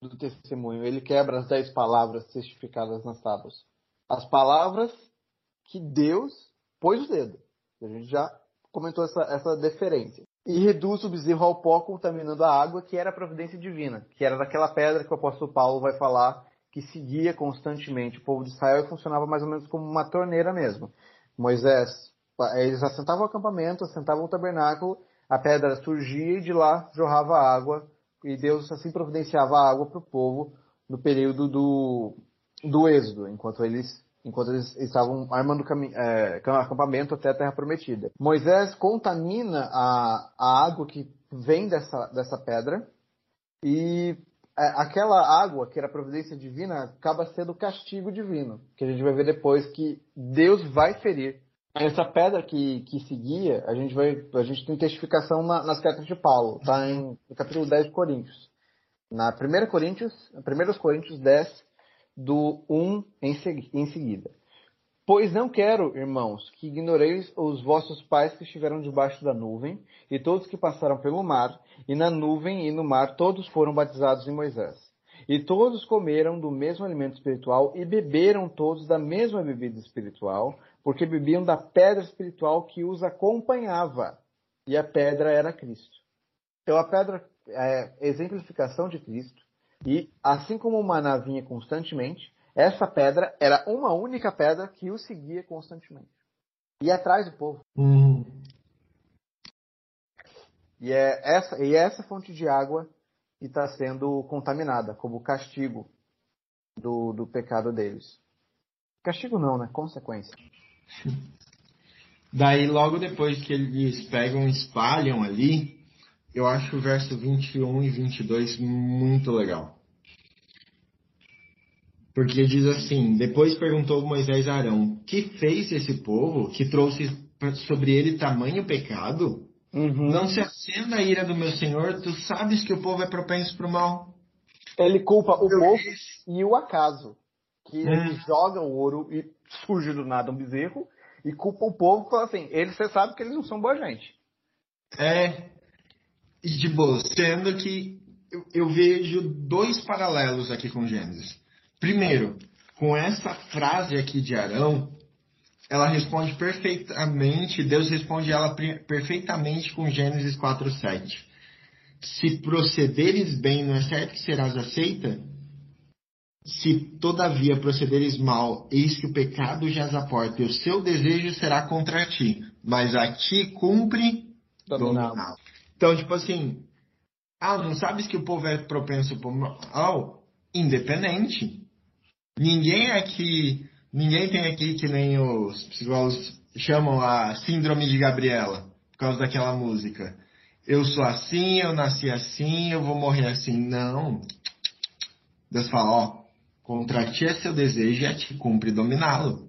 do testemunho. Ele quebra as dez palavras testificadas nas tábuas. As palavras que Deus pôs o dedo. A gente já comentou essa, essa deferência e reduz o bezerro ao pó contaminando a água, que era a providência divina, que era daquela pedra que o apóstolo Paulo vai falar que seguia constantemente o povo de Israel e funcionava mais ou menos como uma torneira mesmo. Moisés, eles assentavam o acampamento, assentavam o tabernáculo, a pedra surgia e de lá jorrava água, e Deus assim providenciava a água para o povo no período do, do êxodo, enquanto eles enquanto eles estavam armando é, acampamento até a Terra Prometida. Moisés contamina a, a água que vem dessa, dessa pedra e é, aquela água, que era providência divina, acaba sendo castigo divino, que a gente vai ver depois que Deus vai ferir. Essa pedra que, que seguia, a gente vai, a gente tem testificação na, nas cartas de Paulo, tá em, no capítulo 10 de Coríntios. Na 1 Coríntios, 1 Coríntios 10, do 1 em, seguida. Pois não quero, irmãos, que ignoreis os vossos pais que estiveram debaixo da nuvem, e todos que passaram pelo mar, e na nuvem e no mar todos foram batizados em Moisés. E todos comeram do mesmo alimento espiritual e beberam todos da mesma bebida espiritual, porque bebiam da pedra espiritual que os acompanhava. E a pedra era Cristo. Então a pedra é exemplificação de Cristo. E assim como o maná vinha constantemente, essa pedra era uma única pedra que o seguia constantemente. E atrás do povo. Uhum. E, é essa, e é essa fonte de água que está sendo contaminada como castigo do, do pecado deles. Castigo não, né? Consequência. Daí, logo depois que eles pegam e espalham ali, eu acho o verso 21 e 22 muito legal. Porque diz assim: Depois perguntou Moisés a Arão: Que fez esse povo que trouxe sobre ele tamanho pecado? Uhum. Não se acenda a ira do meu senhor, tu sabes que o povo é propenso para o mal. Ele culpa o eu povo fiz. e o acaso. Que hum. ele joga o ouro e surge do nada um bezerro. e culpa o povo, fala assim, eles, você sabe que eles não são boa gente. É, e de boa, sendo que eu, eu vejo dois paralelos aqui com Gênesis. Primeiro, com essa frase aqui de Arão, ela responde perfeitamente, Deus responde ela perfeitamente com Gênesis 4:7. Se procederes bem, não é certo que serás aceita? Se todavia procederes mal, eis que o pecado jaz à porta, e o seu desejo será contra ti, mas a ti cumpre dominá-lo. Então, tipo assim, ah, não sabes que o povo é propenso por mal? Independente. Ninguém aqui, ninguém tem aqui que nem os psicólogos chamam a síndrome de Gabriela, por causa daquela música. Eu sou assim, eu nasci assim, eu vou morrer assim. Não. Deus fala, ó, contra ti é seu desejo e a ti cumpre dominá-lo.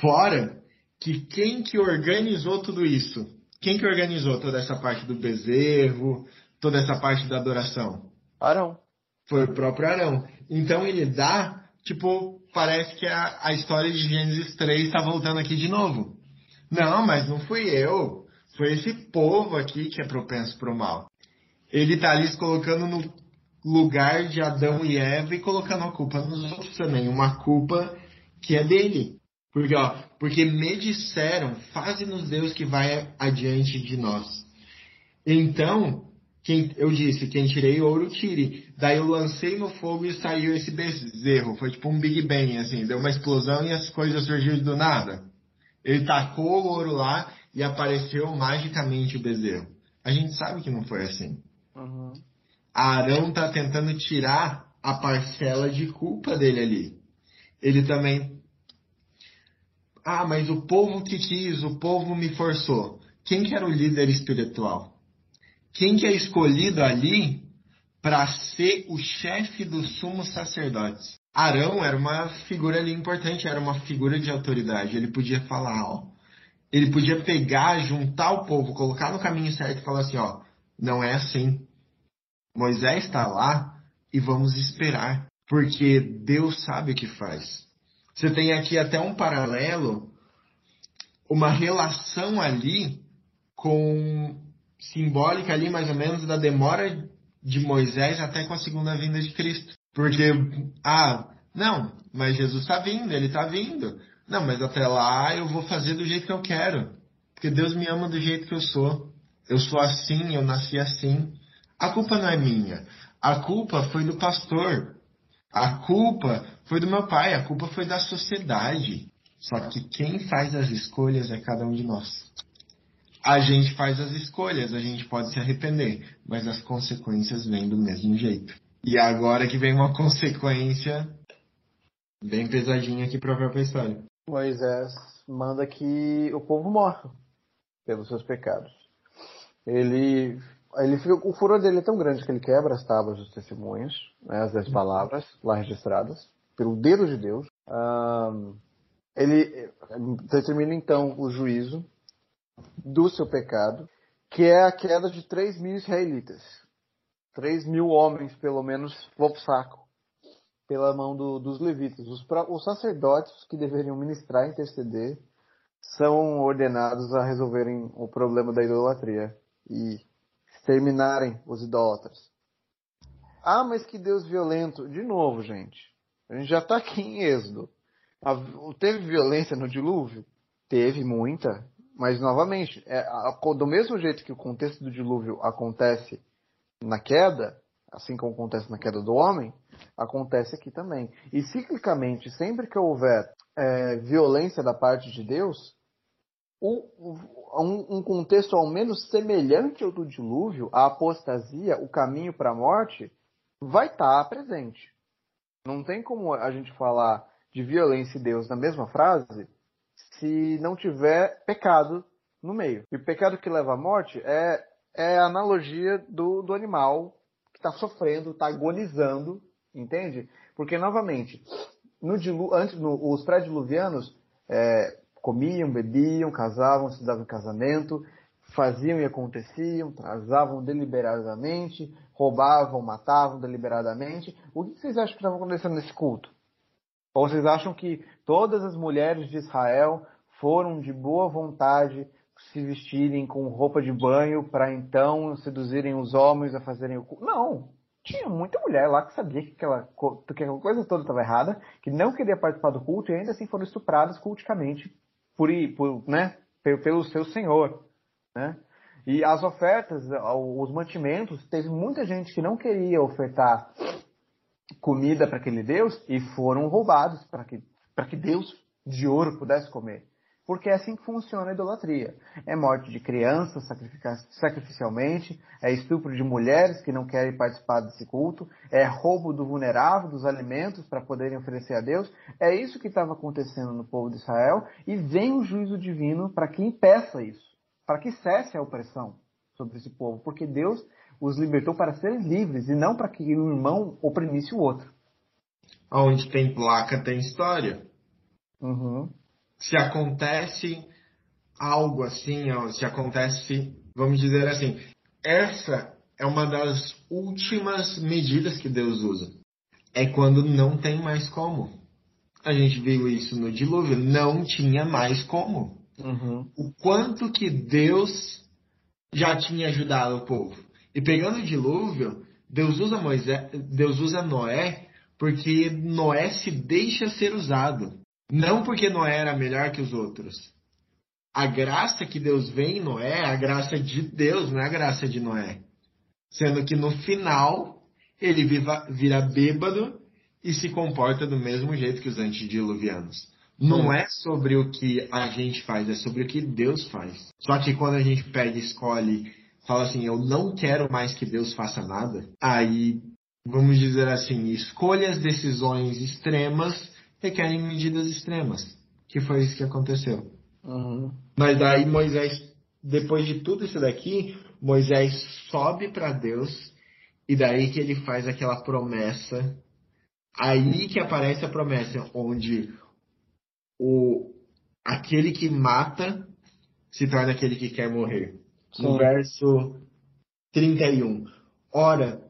Fora que quem que organizou tudo isso? Quem que organizou toda essa parte do bezerro, toda essa parte da adoração? Arão. Foi o próprio Arão. Então ele dá, tipo, parece que a, a história de Gênesis 3 está voltando aqui de novo. Não, mas não fui eu. Foi esse povo aqui que é propenso para o mal. Ele está ali se colocando no lugar de Adão e Eva e colocando a culpa nos outros também. Uma culpa que é dele. Porque, ó, porque me disseram, faze-nos Deus que vai adiante de nós. Então, quem, eu disse, quem tirei ouro, tire. Daí eu lancei no fogo e saiu esse bezerro. Foi tipo um Big Bang, assim. Deu uma explosão e as coisas surgiram do nada. Ele tacou o ouro lá e apareceu magicamente o bezerro. A gente sabe que não foi assim. Uhum. Arão está tentando tirar a parcela de culpa dele ali. Ele também. Ah, mas o povo que quis, o povo me forçou. Quem que era o líder espiritual? quem que é escolhido ali para ser o chefe dos sumos sacerdotes? Arão era uma figura ali importante, era uma figura de autoridade. Ele podia falar, ó, ele podia pegar, juntar o povo, colocar no caminho certo e falar assim, ó, não é assim. Moisés está lá e vamos esperar, porque Deus sabe o que faz. Você tem aqui até um paralelo, uma relação ali com simbólica ali, mais ou menos, da demora de Moisés até com a segunda vinda de Cristo. Porque, ah, não, mas Jesus está vindo, ele está vindo. Não, mas até lá eu vou fazer do jeito que eu quero. Porque Deus me ama do jeito que eu sou. Eu sou assim, eu nasci assim. A culpa não é minha. A culpa foi do pastor. A culpa foi do meu pai. A culpa foi da sociedade. Só que quem faz as escolhas é cada um de nós a gente faz as escolhas, a gente pode se arrepender, mas as consequências vêm do mesmo jeito. E agora que vem uma consequência bem pesadinha aqui para a própria história. Moisés manda que o povo morra pelos seus pecados. Ele, ele fica, o furor dele é tão grande que ele quebra as tábuas dos testemunhos, né, as dez palavras lá registradas, pelo dedo de Deus. Ele determina então o juízo do seu pecado, que é a queda de 3 mil israelitas. 3 mil homens, pelo menos, vão saco. Pela mão do, dos levitas. Os, os sacerdotes que deveriam ministrar e interceder são ordenados a resolverem o problema da idolatria e exterminarem os idólatras. Ah, mas que Deus violento. De novo, gente. A gente já está aqui em Êxodo. Teve violência no dilúvio? Teve muita. Mas, novamente, é, do mesmo jeito que o contexto do dilúvio acontece na queda, assim como acontece na queda do homem, acontece aqui também. E ciclicamente, sempre que houver é, violência da parte de Deus, o, um, um, contexto ao menos semelhante ao do dilúvio, a apostasia, o caminho para a morte, vai estar tá presente. Não tem como a gente falar de violência e Deus na mesma frase se não tiver pecado no meio. E o pecado que leva à morte é, é a analogia do, do animal que está sofrendo, está agonizando, entende? Porque, novamente, no dilu, antes, no, os pré-diluvianos é, comiam, bebiam, casavam, se davam em casamento, faziam e aconteciam, trazavam deliberadamente, roubavam, matavam deliberadamente. O que vocês acham que estava acontecendo nesse culto? Ou vocês acham que todas as mulheres de Israel foram de boa vontade se vestirem com roupa de banho para então seduzirem os homens a fazerem o culto. Não. Tinha muita mulher lá que sabia que aquela, que aquela coisa toda estava errada, que não queria participar do culto e ainda assim foram estupradas culticamente por, por, né, pelo seu senhor. Né? E as ofertas, os mantimentos, teve muita gente que não queria ofertar comida para aquele Deus e foram roubados para que, que Deus de ouro pudesse comer. Porque é assim que funciona a idolatria. É morte de crianças sacrificialmente, é estupro de mulheres que não querem participar desse culto, é roubo do vulnerável, dos alimentos para poderem oferecer a Deus. É isso que estava acontecendo no povo de Israel e vem o juízo divino para que impeça isso, para que cesse a opressão sobre esse povo, porque Deus os libertou para serem livres e não para que o irmão oprimisse o outro. Onde tem placa tem história. Uhum se acontece algo assim, se acontece, vamos dizer assim, essa é uma das últimas medidas que Deus usa. É quando não tem mais como. A gente viu isso no dilúvio, não tinha mais como. Uhum. O quanto que Deus já tinha ajudado o povo. E pegando o dilúvio, Deus usa Moisés, Deus usa Noé, porque Noé se deixa ser usado. Não porque Noé era melhor que os outros. A graça que Deus vê em Noé é a graça de Deus, não é a graça de Noé. Sendo que no final ele viva, vira bêbado e se comporta do mesmo jeito que os antediluvianos. Não hum. é sobre o que a gente faz, é sobre o que Deus faz. Só que quando a gente pega e escolhe, fala assim, eu não quero mais que Deus faça nada, aí, vamos dizer assim, escolhas, decisões extremas requerem medidas extremas. Que foi isso que aconteceu. Uhum. Mas daí Moisés, depois de tudo isso daqui, Moisés sobe para Deus e daí que ele faz aquela promessa. Aí que aparece a promessa onde o aquele que mata se torna aquele que quer morrer. Sim. No verso 31. Ora,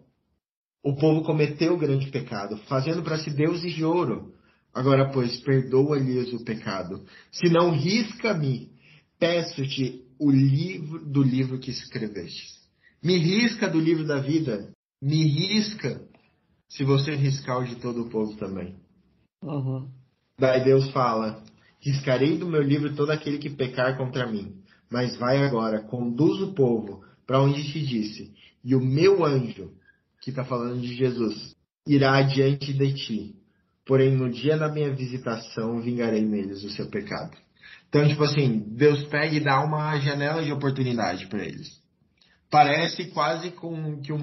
o povo cometeu grande pecado, fazendo para si deuses de ouro Agora, pois, perdoa-lhes o pecado. Se não risca-me, peço-te o livro do livro que escreveste. Me risca do livro da vida. Me risca, se você riscar o de todo o povo também. Uhum. Daí Deus fala: Riscarei do meu livro todo aquele que pecar contra mim. Mas vai agora, conduz o povo para onde te disse, e o meu anjo, que está falando de Jesus, irá adiante de ti porém no dia da minha visitação vingarei neles o seu pecado. Então, tipo assim, Deus pega e dá uma janela de oportunidade para eles. Parece quase com que o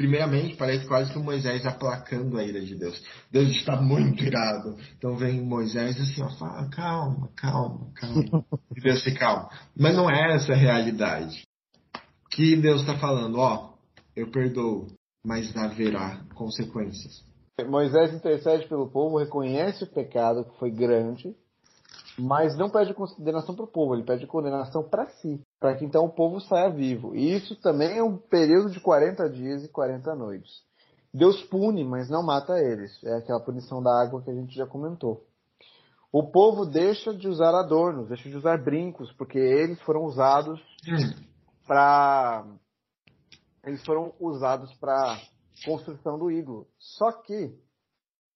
primeiramente parece quase que o Moisés aplacando a ira de Deus. Deus está muito irado. Então vem Moisés assim, ó, fala, calma, calma, calma. [laughs] E Deus se calma. Mas não é essa a realidade. Que Deus está falando, ó, eu perdoo, mas haverá consequências. Moisés intercede pelo povo, reconhece o pecado que foi grande, mas não pede condenação para o povo, ele pede condenação para si, para que então o povo saia vivo. E isso também é um período de 40 dias e 40 noites. Deus pune, mas não mata eles. É aquela punição da água que a gente já comentou. O povo deixa de usar adornos, deixa de usar brincos, porque eles foram usados para eles foram usados para construção do ídolo. Só que,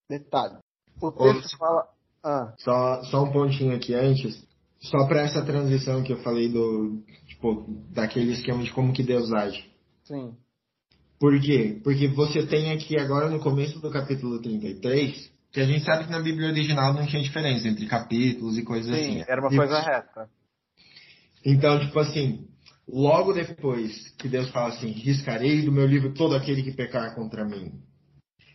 detalhe, o texto fala. Ah. Só, só um pontinho aqui antes. Só para essa transição que eu falei do. Tipo, daquele esquema de como que Deus age. Sim. Por quê? Porque você tem aqui agora no começo do capítulo 33, que a gente sabe que na Bíblia original não tinha diferença entre capítulos e coisas Sim, assim. Era uma e, coisa reta. Então, tipo assim, Logo depois que Deus fala assim: riscarei do meu livro todo aquele que pecar contra mim.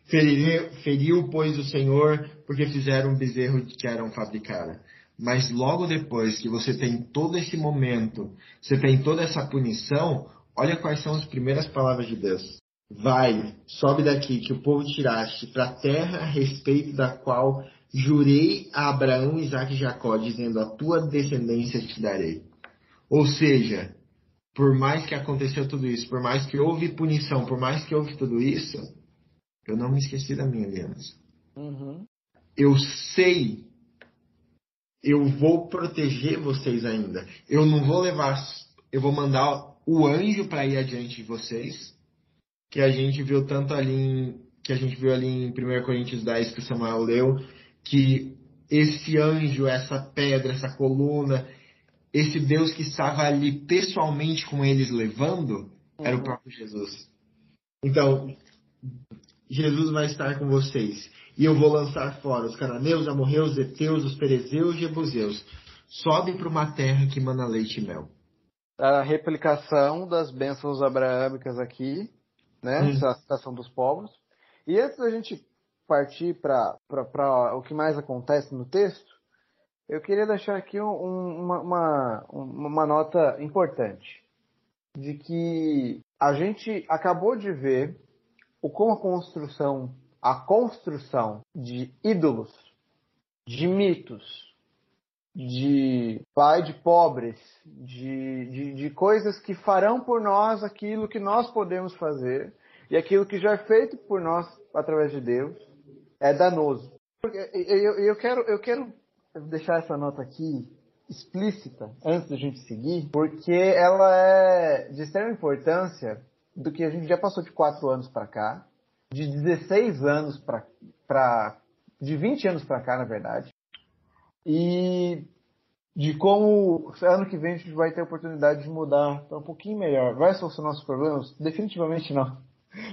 Feriu, feriu pois, o Senhor, porque fizeram um bezerro que eram fabricar. Mas logo depois que você tem todo esse momento, você tem toda essa punição, olha quais são as primeiras palavras de Deus. Vai, sobe daqui, que o povo tiraste para a terra a respeito da qual jurei a Abraão, Isaac e Jacó, dizendo: A tua descendência te darei. Ou seja, por mais que aconteceu tudo isso, por mais que houve punição, por mais que houve tudo isso, eu não me esqueci da minha aliança. Uhum. Eu sei eu vou proteger vocês ainda. Eu não vou levar, eu vou mandar o anjo para ir adiante de vocês, que a gente viu tanto ali em, que a gente viu ali em 1 Coríntios 10 que o Samuel leu, que esse anjo, essa pedra, essa coluna, esse Deus que estava ali pessoalmente com eles levando, era o uhum. próprio Jesus. Então, Jesus vai estar com vocês. E eu vou lançar fora os cananeus, amorreus, eteus, os perezeus e jebuseus. Sobe para uma terra que mana leite e mel. A replicação das bênçãos abraâmicas aqui, né? Hum. Essa citação dos povos. E antes da gente partir para o que mais acontece no texto, eu queria deixar aqui um, uma, uma, uma nota importante de que a gente acabou de ver o como a construção, a construção de ídolos, de mitos, de pai de pobres, de, de, de coisas que farão por nós aquilo que nós podemos fazer e aquilo que já é feito por nós através de Deus é danoso. Eu, eu, quero, eu quero deixar essa nota aqui explícita antes da gente seguir, porque ela é de extrema importância do que a gente já passou de 4 anos para cá, de 16 anos para. de 20 anos para cá, na verdade, e de como ano que vem a gente vai ter a oportunidade de mudar para um pouquinho melhor. Vai solucionar nossos problemas? Definitivamente não.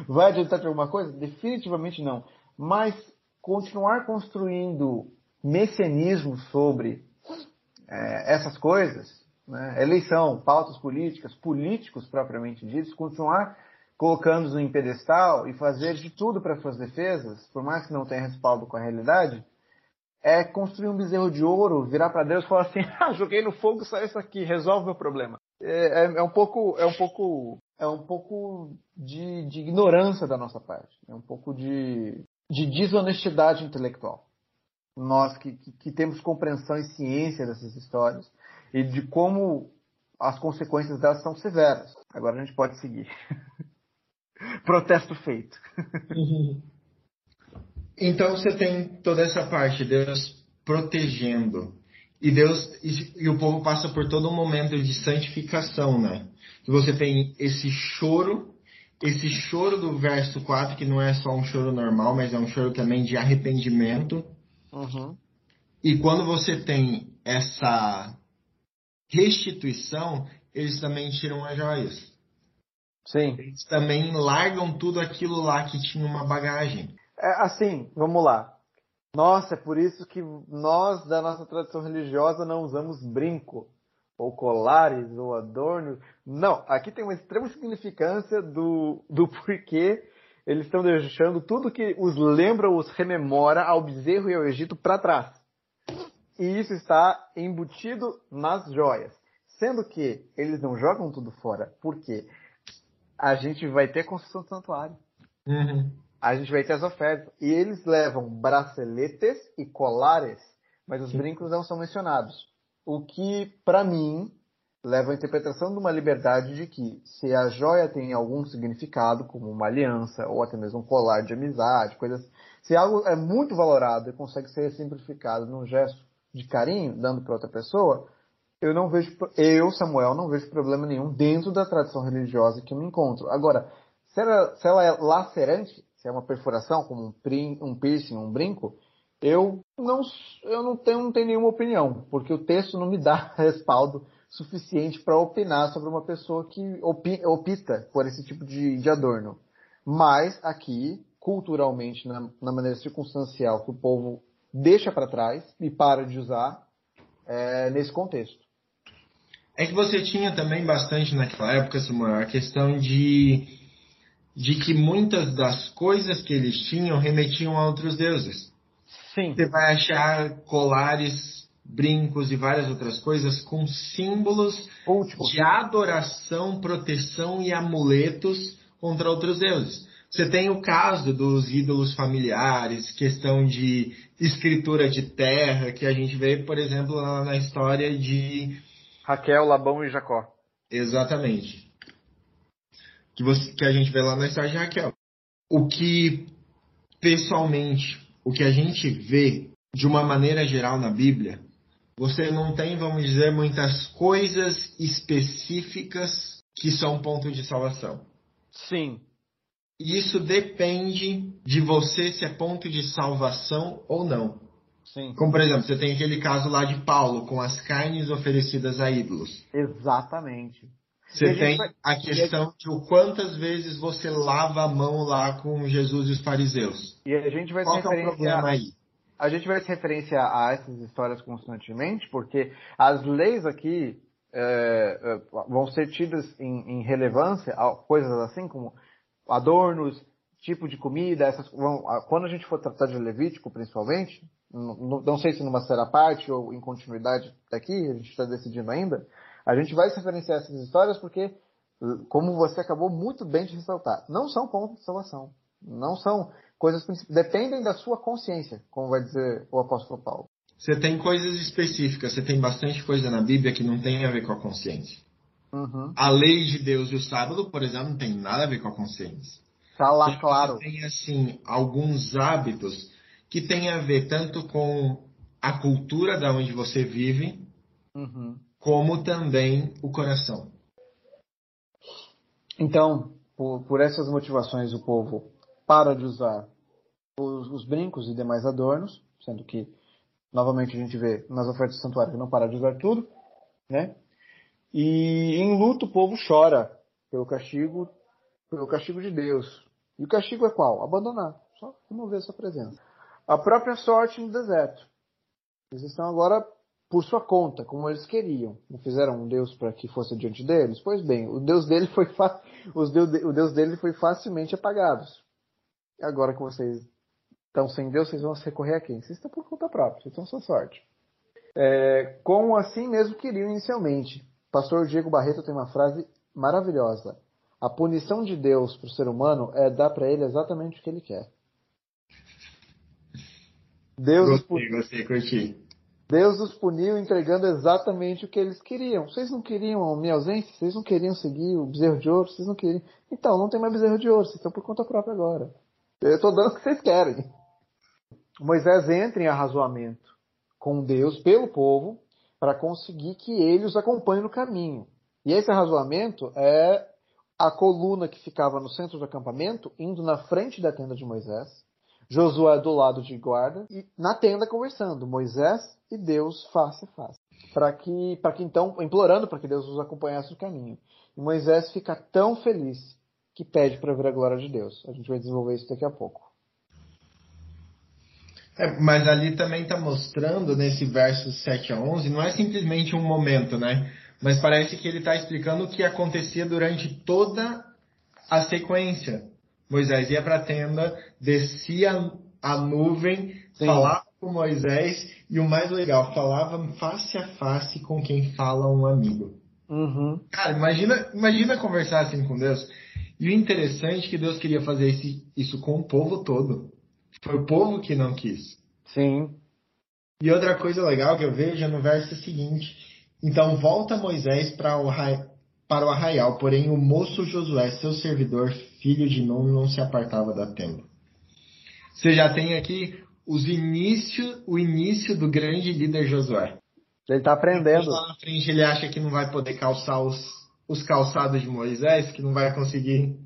Vai adiantar de alguma coisa? Definitivamente não. Mas continuar construindo messianismo sobre é, essas coisas, né, eleição, pautas políticas, políticos propriamente ditos, continuar colocando-os em pedestal e fazer de tudo para suas defesas, por mais que não tenha respaldo com a realidade, é construir um bezerro de ouro, virar para Deus e falar assim: [laughs] ah, joguei no fogo, saiu isso aqui, resolve meu problema. É, é, é, um pouco, é um pouco, é um pouco de, de ignorância da nossa parte, é um pouco de, de desonestidade intelectual nós que, que, que, temos compreensão e ciência dessas histórias e de como as consequências delas são severas. Agora a gente pode seguir. [laughs] Protesto feito. Então você tem toda essa parte, Deus protegendo. E Deus e, e o povo passa por todo um momento de santificação, né? Que você tem esse choro, esse choro do verso 4, que não é só um choro normal, mas é um choro também de arrependimento Uhum. E quando você tem essa restituição, eles também tiram as joias. Sim. Eles também largam tudo aquilo lá que tinha uma bagagem. É assim, vamos lá. Nossa, é por isso que nós, da nossa tradição religiosa, não usamos brinco, ou colares, ou adornos. Não, aqui tem uma extrema significância do, do porquê eles estão deixando tudo que os lembra, os rememora ao bezerro e ao Egito para trás. E isso está embutido nas joias. Sendo que eles não jogam tudo fora. Por quê? A gente vai ter construção do santuário. Uhum. A gente vai ter as ofertas. E eles levam braceletes e colares, mas os brincos não são mencionados. O que, para mim, leva à interpretação de uma liberdade de que, se a joia tem algum significado, como uma aliança, ou até mesmo um colar de amizade, coisas. Se algo é muito valorado e consegue ser simplificado num gesto de carinho, dando para outra pessoa, eu não vejo, eu, Samuel, não vejo problema nenhum dentro da tradição religiosa que eu me encontro. Agora, se ela, se ela é lacerante, se é uma perfuração, como um, prim, um piercing, um brinco, eu não, eu não tenho, não tenho nenhuma opinião, porque o texto não me dá [laughs] respaldo suficiente para opinar sobre uma pessoa que opta por esse tipo de, de adorno. Mas aqui, culturalmente, na, na, maneira circunstancial que o povo deixa para trás e para de usar, é, nesse contexto. É que você tinha também bastante naquela época, Samuel, a questão de, de que muitas das coisas que eles tinham remetiam a outros deuses. Sim. Você vai achar colares brincos e várias outras coisas com símbolos de adoração, proteção e amuletos contra outros deuses. Você tem o caso dos ídolos familiares, questão de escritura de terra, que a gente vê, por exemplo, na história de Raquel, Labão e Jacó. Exatamente. Que, você, que a gente vê lá na história de Raquel. O que, pessoalmente, o que a gente vê de uma maneira geral na Bíblia você não tem, vamos dizer, muitas coisas específicas que são ponto de salvação. Sim. Isso depende de você se é ponto de salvação ou não. Sim. Como, por exemplo, você tem aquele caso lá de Paulo com as carnes oferecidas a ídolos. Exatamente. Você tem a questão de o quantas vezes você lava a mão lá com Jesus e os fariseus. E a gente vai Qual se é o problema aí? A gente vai se referenciar a essas histórias constantemente, porque as leis aqui é, vão ser tidas em, em, relevância, coisas assim como adornos, tipo de comida, essas vão, quando a gente for tratar de Levítico, principalmente, não, não sei se numa será parte ou em continuidade daqui, a gente está decidindo ainda, a gente vai se referenciar a essas histórias porque, como você acabou muito bem de ressaltar, não são pontos de salvação. Não são coisas dependem da sua consciência, como vai dizer o apóstolo Paulo. Você tem coisas específicas, você tem bastante coisa na Bíblia que não tem a ver com a consciência. Uhum. A lei de Deus e o sábado, por exemplo, não tem nada a ver com a consciência. Está lá, claro. Tem, assim, alguns hábitos que têm a ver tanto com a cultura da onde você vive, uhum como também o coração. Então, por, por essas motivações, o povo para de usar os, os, brincos e demais adornos, sendo que, novamente, a gente vê nas ofertas do santuário que não para de usar tudo, né? E em luto o povo chora pelo castigo, pelo castigo de Deus. E o castigo é qual? Abandonar, só remover sua presença. A própria sorte no deserto. Eles estão agora por sua conta, como eles queriam. Não fizeram um Deus para que fosse diante deles? Pois bem, o Deus dele foi Os Deus de... o Deus dele foi facilmente apagado. Agora que vocês estão sem Deus, vocês vão recorrer a quem? Vocês estão por conta própria, vocês estão sua sorte. É, como assim mesmo queriam inicialmente. Pastor Diego Barreto tem uma frase maravilhosa. A punição de Deus para o ser humano é dar para ele exatamente o que ele quer. Deus gostei, gostei, curti. Deus os puniu entregando exatamente o que eles queriam. Vocês não queriam a minha ausência? Vocês não queriam seguir o bezerro de ouro? Vocês não queriam. Então, não tem mais bezerro de ouro, vocês estão por conta própria agora. Eu estou dando o que vocês querem. Moisés entra em arrazoamento com Deus pelo povo para conseguir que ele os acompanhe no caminho. E esse arrazoamento é a coluna que ficava no centro do acampamento, indo na frente da tenda de Moisés, Josué do lado de guarda e na tenda conversando, Moisés e Deus face a face. Para que, que então, implorando para que Deus os acompanhasse no caminho. E Moisés fica tão feliz que pede para ver a glória de Deus. A gente vai desenvolver isso daqui a pouco. É, mas ali também está mostrando, nesse verso 7 a 11, não é simplesmente um momento, né? Mas parece que ele está explicando o que acontecia durante toda a sequência. Moisés ia para a tenda, descia a nuvem, Sim. falava com Moisés e o mais legal, falava face a face com quem fala um amigo. Uhum. Cara, imagina, imagina conversar assim com Deus. E o interessante é que Deus queria fazer isso com o povo todo. Foi o povo que não quis. Sim. E outra coisa legal que eu vejo é no verso seguinte. Então volta Moisés para o, para o arraial, porém o moço Josué, seu servidor, filho de Nun, não se apartava da tenda. Você já tem aqui os início, o início do grande líder Josué. Ele está aprendendo. Lá na frente ele acha que não vai poder calçar os, os calçados de Moisés, que não vai conseguir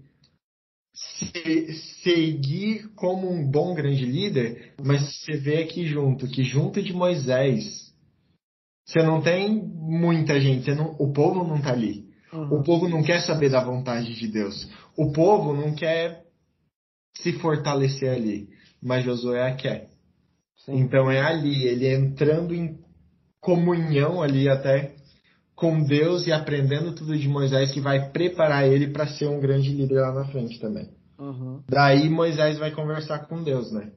se, seguir como um bom grande líder, mas você vê aqui junto, que junto de Moisés, você não tem muita gente, não, o povo não está ali. Uhum. O povo não quer saber da vontade de Deus. O povo não quer se fortalecer ali. Mas Josué quer. Sim. Então é ali, ele é entrando em comunhão ali até com Deus e aprendendo tudo de Moisés que vai preparar ele para ser um grande líder lá na frente também. Uhum. Daí Moisés vai conversar com Deus, né?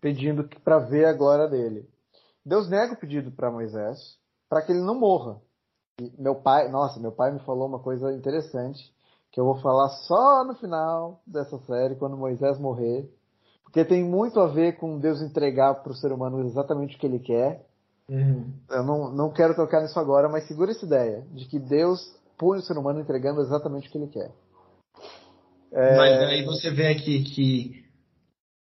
Pedindo para ver a glória dele. Deus nega o pedido para Moisés para que ele não morra. E meu pai, nossa, meu pai me falou uma coisa interessante que eu vou falar só no final dessa série, quando Moisés morrer, porque tem muito a ver com Deus entregar para o ser humano exatamente o que ele quer. Uhum. Eu não, não quero tocar nisso agora, mas segura essa ideia de que Deus põe o ser humano entregando exatamente o que ele quer. É... Mas aí você vê aqui que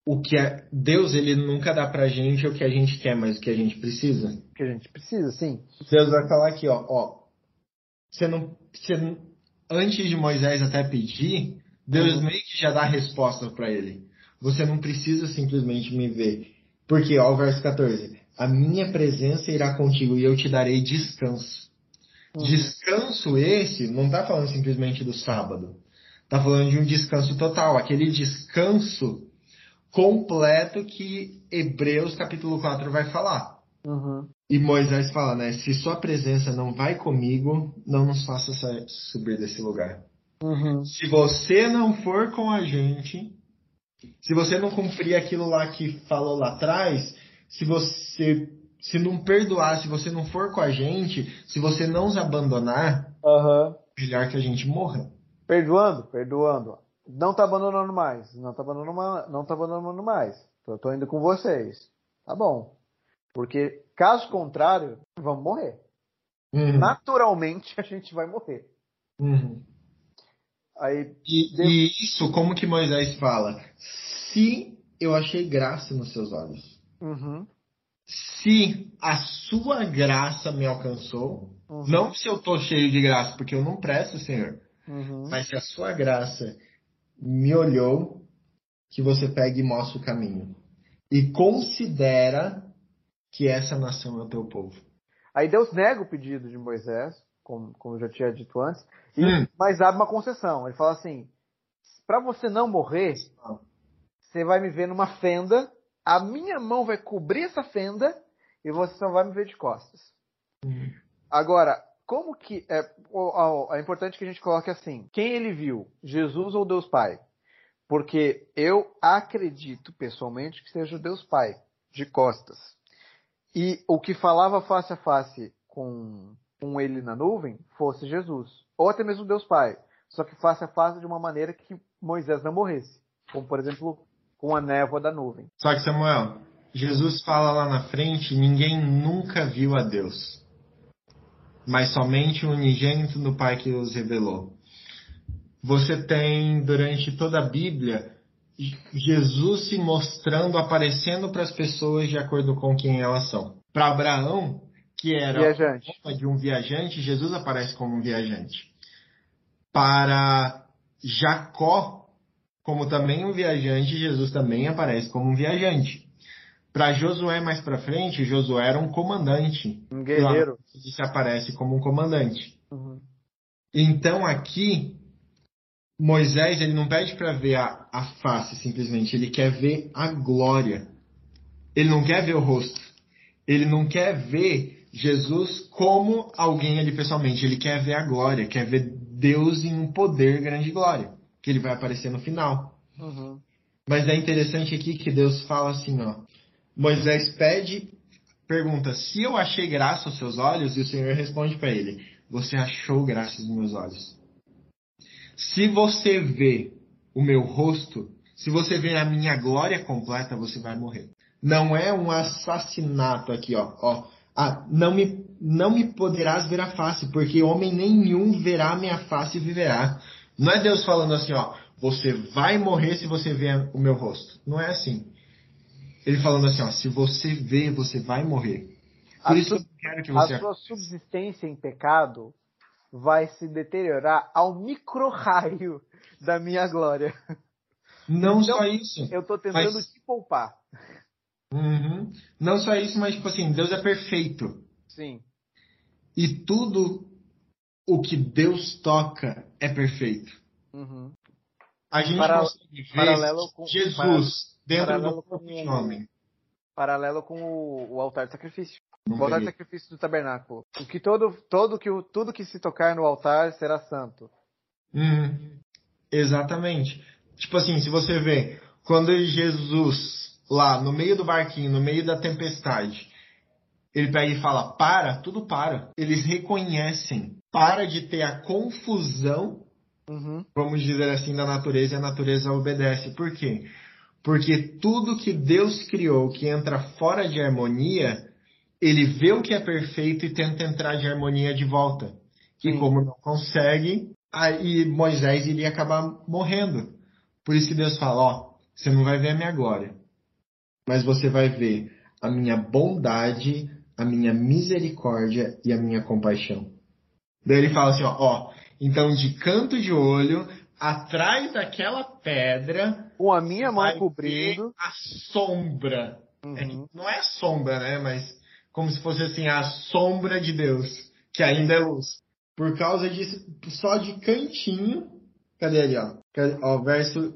o que é, Deus ele nunca dá pra gente o que a gente quer, mas o que a gente precisa. O que a gente precisa, sim. Deus vai falar aqui, ó, ó. Você não, você, antes de Moisés até pedir, Deus uhum. meio que já dá a resposta para ele. Você não precisa simplesmente me ver. Porque, ó, o verso 14. A minha presença irá contigo e eu te darei descanso. Uhum. Descanso esse não está falando simplesmente do sábado. Está falando de um descanso total. Aquele descanso completo que Hebreus capítulo 4 vai falar. Uhum. E Moisés fala, né? Se sua presença não vai comigo, não nos faça subir desse lugar. Uhum. Se você não for com a gente, se você não cumprir aquilo lá que falou lá atrás, se você se não perdoar, se você não for com a gente, se você não nos abandonar, uhum. melhor que a gente morra. Perdoando, perdoando não tá abandonando mais, não tá abandonando, não tá abandonando mais. Eu tô indo com vocês. Tá bom. Porque, caso contrário, vamos morrer. Uhum. Naturalmente, [laughs] a gente vai morrer. Uhum. Aí, e, deu... e, isso, como que Moisés fala? Se eu achei graça nos seus olhos. Uhum. Se a sua graça me alcançou, uhum. não se eu tô cheio de graça, porque eu não presto, Senhor, uhum. mas se a sua graça me olhou, que você pegue e mostre o caminho. E considera que essa nação é o teu povo. Aí Deus nega o pedido de Moisés, como, como eu já tinha dito antes, e, hum. mas abre uma concessão. Ele fala assim: para você não morrer, você vai me ver numa fenda, a minha mão vai cobrir essa fenda e você só vai me ver de costas. Agora, como que é, é importante que a gente coloque assim: quem ele viu, Jesus ou Deus Pai? Porque eu acredito pessoalmente que seja Deus Pai, de costas. E o que falava face a face com, com ele na nuvem fosse Jesus, ou até mesmo Deus Pai, só que face a face de uma maneira que Moisés não morresse, como por exemplo com a névoa da nuvem. Só que Samuel, Jesus fala lá na frente: ninguém nunca viu a Deus mas somente o unigênito do Pai que os revelou. Você tem, durante toda a Bíblia, Jesus se mostrando, aparecendo para as pessoas de acordo com quem elas são. Para Abraão, que era viajante. de um viajante, Jesus aparece como um viajante. Para Jacó, como também um viajante, Jesus também aparece como um viajante. Para Josué mais para frente, Josué era um comandante. Um guerreiro. Ele se aparece como um comandante. Uhum. Então aqui Moisés ele não pede para ver a, a face simplesmente, ele quer ver a glória. Ele não quer ver o rosto. Ele não quer ver Jesus como alguém ali pessoalmente. Ele quer ver a glória, quer ver Deus em um poder grande glória, que ele vai aparecer no final. Uhum. Mas é interessante aqui que Deus fala assim, ó. Moisés pede, pergunta: Se eu achei graça aos seus olhos? E o Senhor responde para ele: Você achou graça aos meus olhos. Se você vê o meu rosto, se você vê a minha glória completa, você vai morrer. Não é um assassinato aqui, ó. ó ah, não me, não me poderás ver a face, porque homem nenhum verá a minha face e viverá. Não é Deus falando assim, ó, você vai morrer se você ver o meu rosto. Não é assim. Ele falando assim, ó, se você vê, você vai morrer. Por a isso eu quero que você... A sua subsistência em pecado vai se deteriorar ao micro-raio da minha glória. Não então, só isso. Eu estou tentando mas... te poupar. Uhum. Não só isso, mas tipo assim, Deus é perfeito. Sim. E tudo o que Deus toca é perfeito. Uhum. A gente consegue ver paralelo com... Jesus dentro paralelo do corpo com, de homem. Paralelo com o, o altar de sacrifício. Não o altar de sacrifício do tabernáculo. O que todo, todo que, tudo que se tocar no altar será santo. Uhum. Exatamente. Tipo assim, se você vê, quando Jesus, lá no meio do barquinho, no meio da tempestade, ele pega e fala, para, tudo para. Eles reconhecem, para de ter a confusão, uhum. vamos dizer assim, da natureza e a natureza obedece. Por quê? Porque tudo que Deus criou que entra fora de harmonia, ele vê o que é perfeito e tenta entrar de harmonia de volta. E Sim. como não consegue, aí Moisés iria acabar morrendo. Por isso que Deus fala, ó, você não vai ver a minha glória, mas você vai ver a minha bondade, a minha misericórdia e a minha compaixão. Daí ele fala assim, ó, ó então de canto de olho, atrás daquela pedra, com a minha mão cobrindo a sombra. Uhum. É, não é sombra, né? Mas como se fosse assim a sombra de Deus, que ainda é luz. Por causa disso, só de cantinho. Cadê ali, ó? ó verso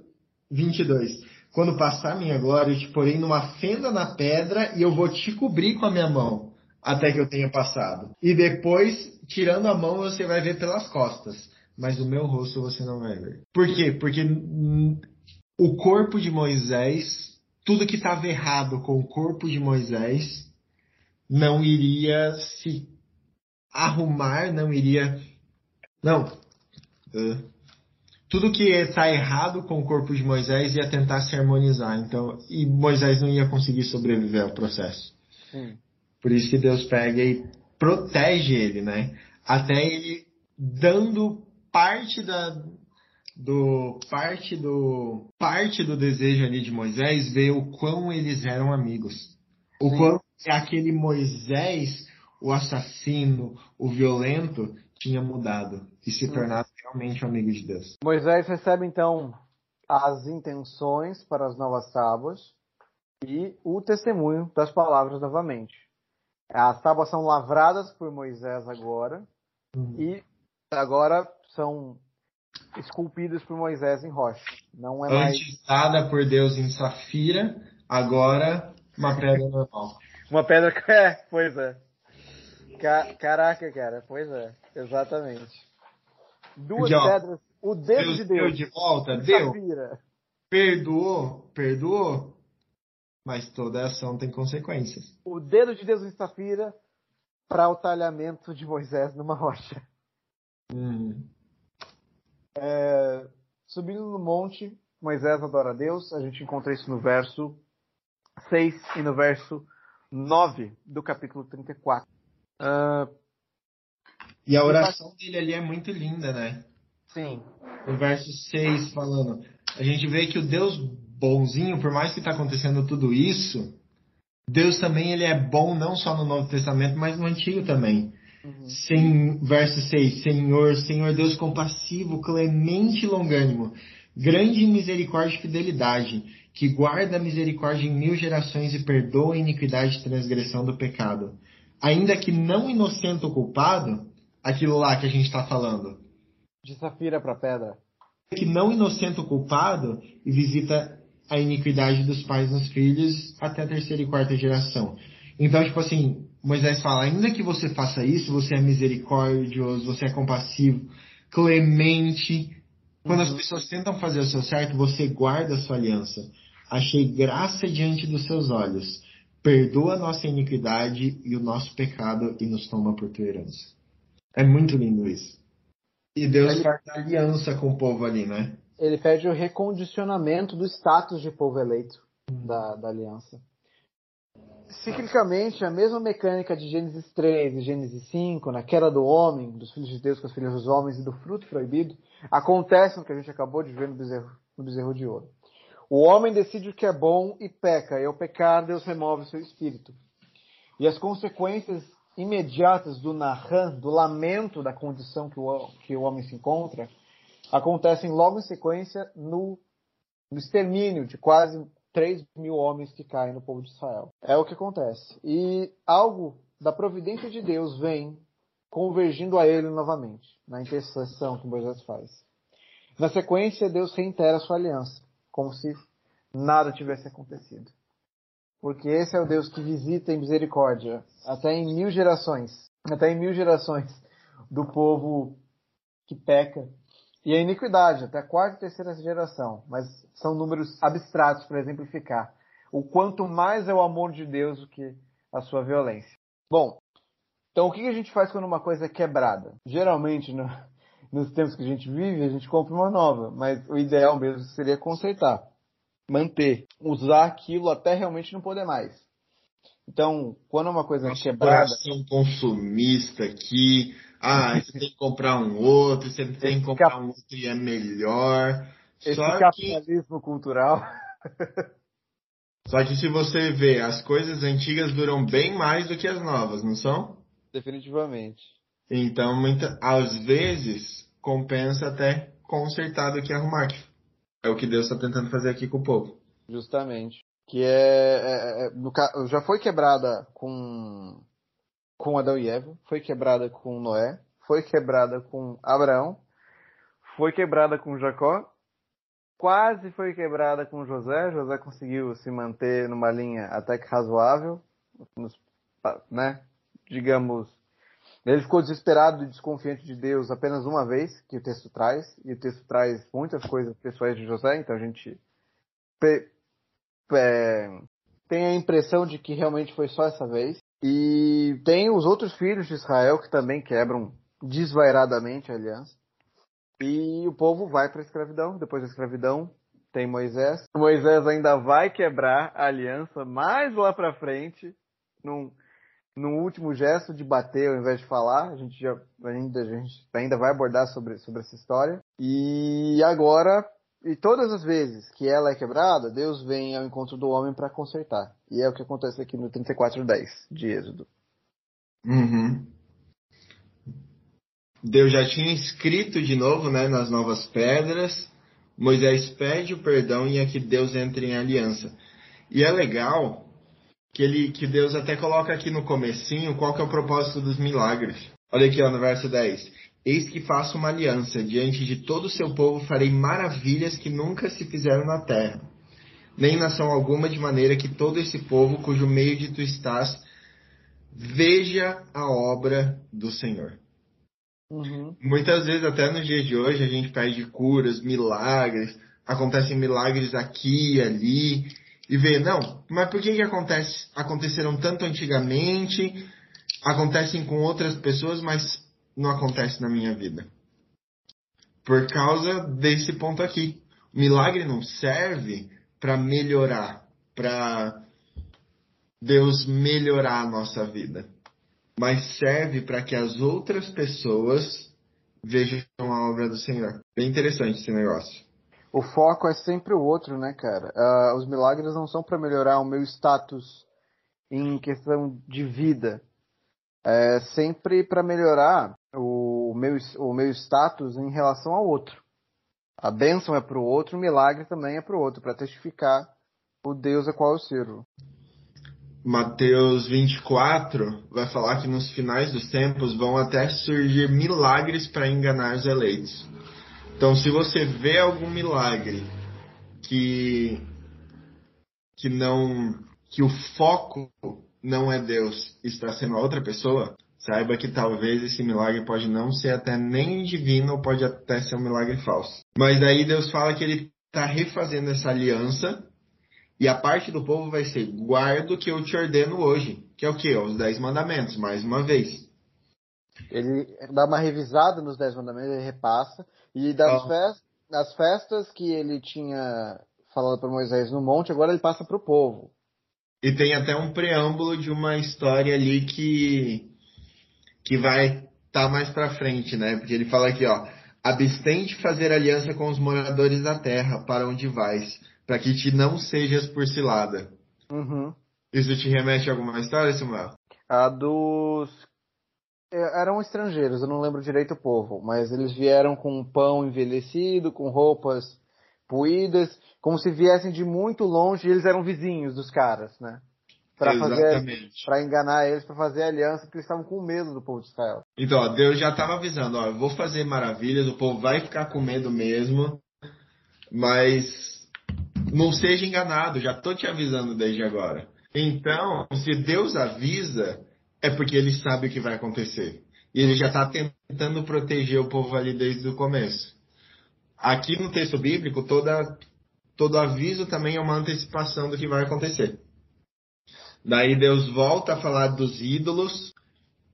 22. Quando passar minha glória, eu te porei numa fenda na pedra e eu vou te cobrir com a minha mão até que eu tenha passado. E depois, tirando a mão, você vai ver pelas costas. Mas o meu rosto você não vai ver. Por quê? Porque o corpo de Moisés, tudo que estava errado com o corpo de Moisés, não iria se arrumar, não iria. Não. Tudo que está errado com o corpo de Moisés ia tentar se harmonizar. Então, e Moisés não ia conseguir sobreviver ao processo. Sim. Por isso que Deus pega e protege ele, né? Até ele dando parte da do parte do parte do desejo ali de Moisés ver o quão eles eram amigos. O Sim. quão aquele Moisés, o assassino, o violento, tinha mudado e se tornado realmente um amigo de Deus. Moisés recebe então as intenções para as novas tábuas e o testemunho das palavras novamente. As tábuas são lavradas por Moisés agora uhum. e agora são esculpidas por Moisés em rocha. Não é Antes mais... dada por Deus em safira, agora uma pedra normal. [laughs] Uma pedra. É, pois é. Caraca, cara, pois é, exatamente. Duas Porque, pedras, o dedo Deus de Deus. Deu de volta, deu. Perdoou, perdoou, mas toda ação tem consequências. O dedo de Deus em Safira para o talhamento de Moisés numa rocha. Uhum. É, subindo no monte, Moisés adora a Deus. A gente encontra isso no verso 6 e no verso 9 do capítulo 34. Uh, e a oração dele ali é muito linda, né? Sim. No verso 6 falando, a gente vê que o Deus bonzinho, por mais que está acontecendo tudo isso, Deus também ele é bom não só no Novo Testamento, mas no Antigo também. Uhum. Sem, verso 6, Senhor, Senhor Deus compassivo, clemente e longânimo, grande misericórdia e fidelidade, que guarda a misericórdia em mil gerações e perdoa a iniquidade e transgressão do pecado. Ainda que não inocente o culpado, aquilo lá que a gente está falando. De safira para pedra. Que não inocente o culpado e visita a iniquidade dos pais nos filhos até a terceira e quarta geração. Então, tipo assim, Moisés fala, ainda que você faça isso, você é misericordioso, você é compassivo, clemente. Quando uhum. as pessoas tentam fazer o seu certo, você guarda a sua aliança. Achei graça diante dos seus olhos. Perdoa a nossa iniquidade e o nosso pecado e nos toma por tua herança. É muito lindo isso. E Deus faz aliança com o povo ali, né? Ele pede o recondicionamento do status de povo eleito da, da aliança. Ciclicamente, a mesma mecânica de Gênesis 3 e Gênesis 5, na queda do homem, dos filhos de Deus com os filhos dos homens e do fruto proibido, acontece no que a gente acabou de ver no bezerro, no bezerro de ouro. O homem decide o que é bom e peca, e ao pecar, Deus remove seu espírito. E as consequências imediatas do Nahan, do lamento da condição que o, que o homem se encontra, acontecem logo em sequência no, no extermínio de quase 3 mil homens que caem no povo de Israel. É o que acontece. E algo da providência de Deus vem convergindo a ele novamente, na intercessão que Moisés faz. Na sequência, Deus reitera sua aliança, como se nada tivesse acontecido. Porque esse é o Deus que visita em misericórdia, até em mil gerações, até em mil gerações do povo que peca. E a iniquidade, até a quarta e terceira geração. Mas são números abstratos para exemplificar. O quanto mais é o amor de Deus do que a sua violência. Bom, então o que a gente faz quando uma coisa é quebrada? Geralmente, no, nos tempos que a gente vive, a gente compra uma nova. Mas o ideal mesmo seria consertar manter, usar aquilo até realmente não poder mais. Então, quando uma coisa Nossa, é quebrada. Coração consumista aqui. Ah, você tem que comprar um outro, você tem que comprar cap... um outro e é melhor. Esse Só capitalismo que... cultural. [laughs] Só que se você vê, as coisas antigas duram bem mais do que as novas, não são? Definitivamente. Então, muita, às vezes, compensa até consertar do que arrumar. É o que Deus está tentando fazer aqui com o povo. Justamente. Que é, é, é no, já foi quebrada com com Adão e Eva, foi quebrada com Noé, foi quebrada com Abraão, foi quebrada com Jacó, quase foi quebrada com José. José conseguiu se manter numa linha até que razoável, né? Digamos, ele ficou desesperado e desconfiante de Deus apenas uma vez, que o texto traz, e o texto traz muitas coisas pessoais de José, então a gente tem a impressão de que realmente foi só essa vez. E tem os outros filhos de Israel que também quebram desvairadamente a aliança. E o povo vai para a escravidão. Depois da escravidão tem Moisés. Moisés ainda vai quebrar a aliança mais lá para frente, num, num último gesto de bater ao invés de falar. A gente já ainda, a gente ainda vai abordar sobre, sobre essa história. E agora e todas as vezes que ela é quebrada, Deus vem ao encontro do homem para consertar. E é o que acontece aqui no 34:10 de Êxodo. Uhum. Deus já tinha escrito de novo, né, nas novas pedras. Moisés pede o perdão e é que Deus entra em aliança. E é legal que ele que Deus até coloca aqui no comecinho qual que é o propósito dos milagres. Olha aqui ó, no verso 10. Eis que faço uma aliança, diante de todo o seu povo farei maravilhas que nunca se fizeram na terra, nem nação alguma, de maneira que todo esse povo, cujo meio de tu estás, veja a obra do Senhor. Uhum. Muitas vezes, até no dia de hoje, a gente pede curas, milagres, acontecem milagres aqui e ali, e vê, não, mas por que, que acontece, aconteceram tanto antigamente, acontecem com outras pessoas, mas não acontece na minha vida. Por causa desse ponto aqui. O milagre não serve para melhorar, para Deus melhorar a nossa vida, mas serve para que as outras pessoas vejam a obra do Senhor. Bem interessante esse negócio. O foco é sempre o outro, né, cara? Uh, os milagres não são para melhorar o meu status em questão de vida, é sempre para melhorar o meu, o meu status em relação ao outro. A bênção é para o outro, o milagre também é para o outro, para testificar o Deus a qual eu sirvo. Mateus 24 vai falar que nos finais dos tempos vão até surgir milagres para enganar os eleitos. Então, se você vê algum milagre que que não que o foco não é Deus, está sendo a outra pessoa, saiba que talvez esse milagre pode não ser até nem divino ou pode até ser um milagre falso. Mas daí Deus fala que ele está refazendo essa aliança e a parte do povo vai ser guarda o que eu te ordeno hoje, que é o que? Os dez mandamentos, mais uma vez. Ele dá uma revisada nos dez mandamentos, ele repassa e das ah. festas, as festas que ele tinha falado para Moisés no monte, agora ele passa para o povo. E tem até um preâmbulo de uma história ali que que vai estar tá mais para frente, né? Porque ele fala aqui, ó, abstém de fazer aliança com os moradores da terra, para onde vais, para que te não sejas por cilada. Uhum. Isso te remete a alguma história, Samuel? A dos é, eram estrangeiros, eu não lembro direito o povo, mas eles vieram com pão envelhecido, com roupas puídas, como se viessem de muito longe e eles eram vizinhos dos caras, né? Para fazer, para enganar eles, para fazer aliança, porque eles estavam com medo do povo de Israel. Então, ó, Deus já estava avisando, ó, eu vou fazer maravilhas, o povo vai ficar com medo mesmo, mas não seja enganado, já tô te avisando desde agora. Então, se Deus avisa, é porque ele sabe o que vai acontecer. E ele já está tentando proteger o povo ali desde o começo. Aqui no texto bíblico, toda, todo aviso também é uma antecipação do que vai acontecer. Daí Deus volta a falar dos ídolos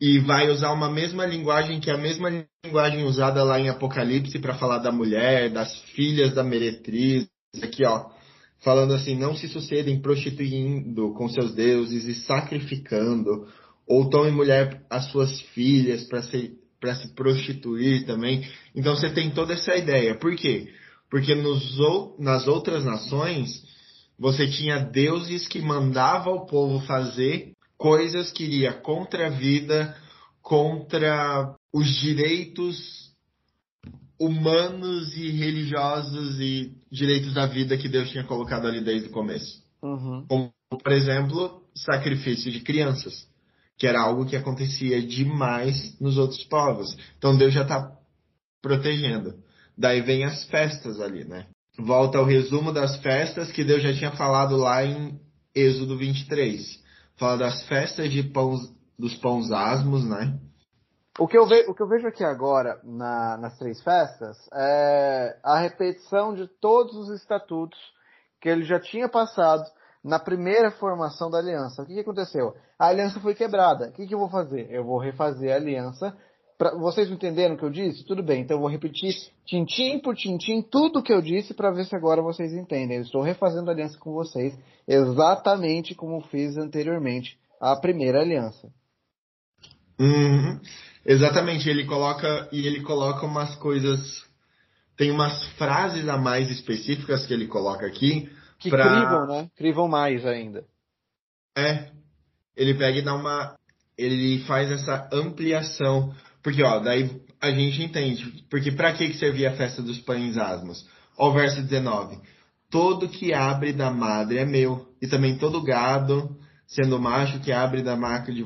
e vai usar uma mesma linguagem que é a mesma linguagem usada lá em Apocalipse para falar da mulher, das filhas da meretriz. Aqui, ó, falando assim: não se sucedem prostituindo com seus deuses e sacrificando, ou tomem mulher as suas filhas para se para se prostituir também. Então você tem toda essa ideia. Por quê? Porque nos, nas outras nações você tinha deuses que mandavam o povo fazer coisas que iria contra a vida, contra os direitos humanos e religiosos e direitos da vida que Deus tinha colocado ali desde o começo. Uhum. Como, por exemplo, sacrifício de crianças, que era algo que acontecia demais nos outros povos. Então Deus já está protegendo. Daí vem as festas ali, né? Volta ao resumo das festas que Deus já tinha falado lá em Êxodo 23. Fala das festas de pãos, dos pães asmos, né? O que, eu ve, o que eu vejo aqui agora na, nas três festas é a repetição de todos os estatutos que ele já tinha passado na primeira formação da aliança. O que, que aconteceu? A aliança foi quebrada. O que, que eu vou fazer? Eu vou refazer a aliança. Pra, vocês entenderam o que eu disse? Tudo bem, então eu vou repetir tintim por tintim tudo o que eu disse para ver se agora vocês entendem. Eu estou refazendo a aliança com vocês exatamente como fiz anteriormente a primeira aliança. Uhum. Exatamente, ele coloca e ele coloca umas coisas, tem umas frases a mais específicas que ele coloca aqui que pra... crivam, né? Crivam mais ainda. É, ele pega e dá uma, ele faz essa ampliação, porque ó, daí a gente entende, porque para que que servia a festa dos pães asmos? Ó, o verso 19. Todo que abre da madre é meu, e também todo gado, sendo macho que abre da marca de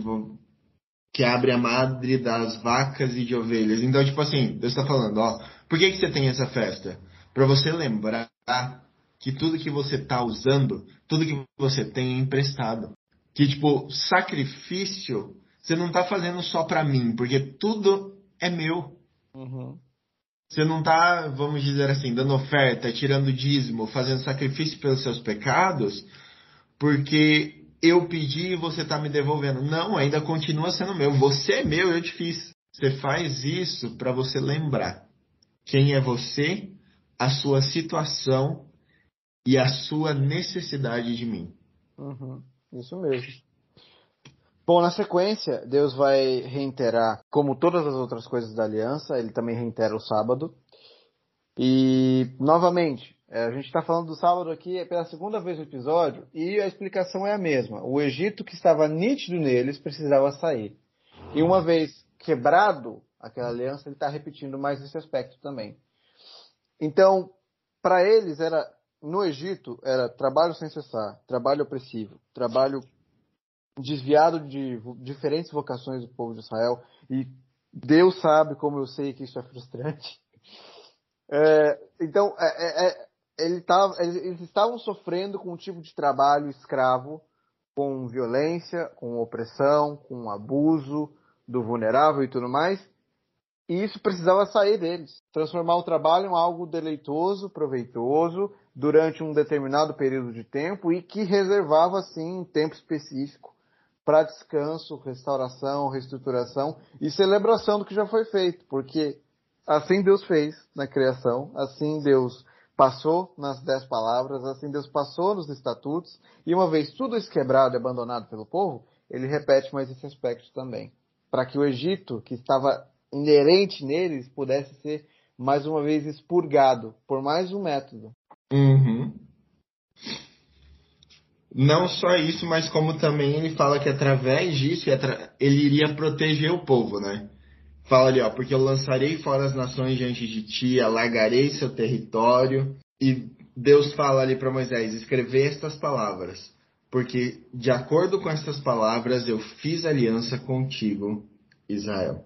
que abre a madre das vacas e de ovelhas. Então, tipo assim, Deus está falando, ó, por que, que você tem essa festa? Para você lembrar que tudo que você está usando, tudo que você tem é emprestado. Que, tipo, sacrifício, você não está fazendo só para mim, porque tudo é meu. Uhum. Você não está, vamos dizer assim, dando oferta, tirando dízimo, fazendo sacrifício pelos seus pecados, porque eu pedi e você está me devolvendo. Não, ainda continua sendo meu. Você é meu, eu te fiz. Você faz isso para você lembrar quem é você, a sua situação e a sua necessidade de mim. Uhum, isso mesmo. Bom, na sequência, Deus vai reiterar, como todas as outras coisas da aliança, ele também reitera o sábado. E, novamente, é, a gente está falando do sábado aqui pela segunda vez no episódio e a explicação é a mesma. O Egito que estava nítido neles precisava sair. E uma vez quebrado aquela aliança, ele está repetindo mais esse aspecto também. Então, para eles era no Egito era trabalho sem cessar, trabalho opressivo, trabalho desviado de diferentes vocações do povo de Israel e Deus sabe como eu sei que isso é frustrante. [laughs] É, então, é, é, ele tava, eles estavam sofrendo com um tipo de trabalho escravo, com violência, com opressão, com abuso do vulnerável e tudo mais. E isso precisava sair deles. Transformar o trabalho em algo deleitoso, proveitoso, durante um determinado período de tempo e que reservava, sim, um tempo específico para descanso, restauração, reestruturação e celebração do que já foi feito. Porque assim Deus fez na criação, assim Deus passou nas dez palavras, assim Deus passou nos estatutos, e uma vez tudo isso quebrado e abandonado pelo povo, ele repete mais esse aspecto também. Para que o Egito, que estava inerente neles, pudesse ser mais uma vez expurgado por mais um método. Uhum. Não só isso, mas como também ele fala que através disso ele iria proteger o povo, né? Fala ali, ó, porque eu lançarei fora as nações diante de ti, alargarei seu território. E Deus fala ali para Moisés: escrever estas palavras, porque de acordo com estas palavras eu fiz aliança contigo, Israel.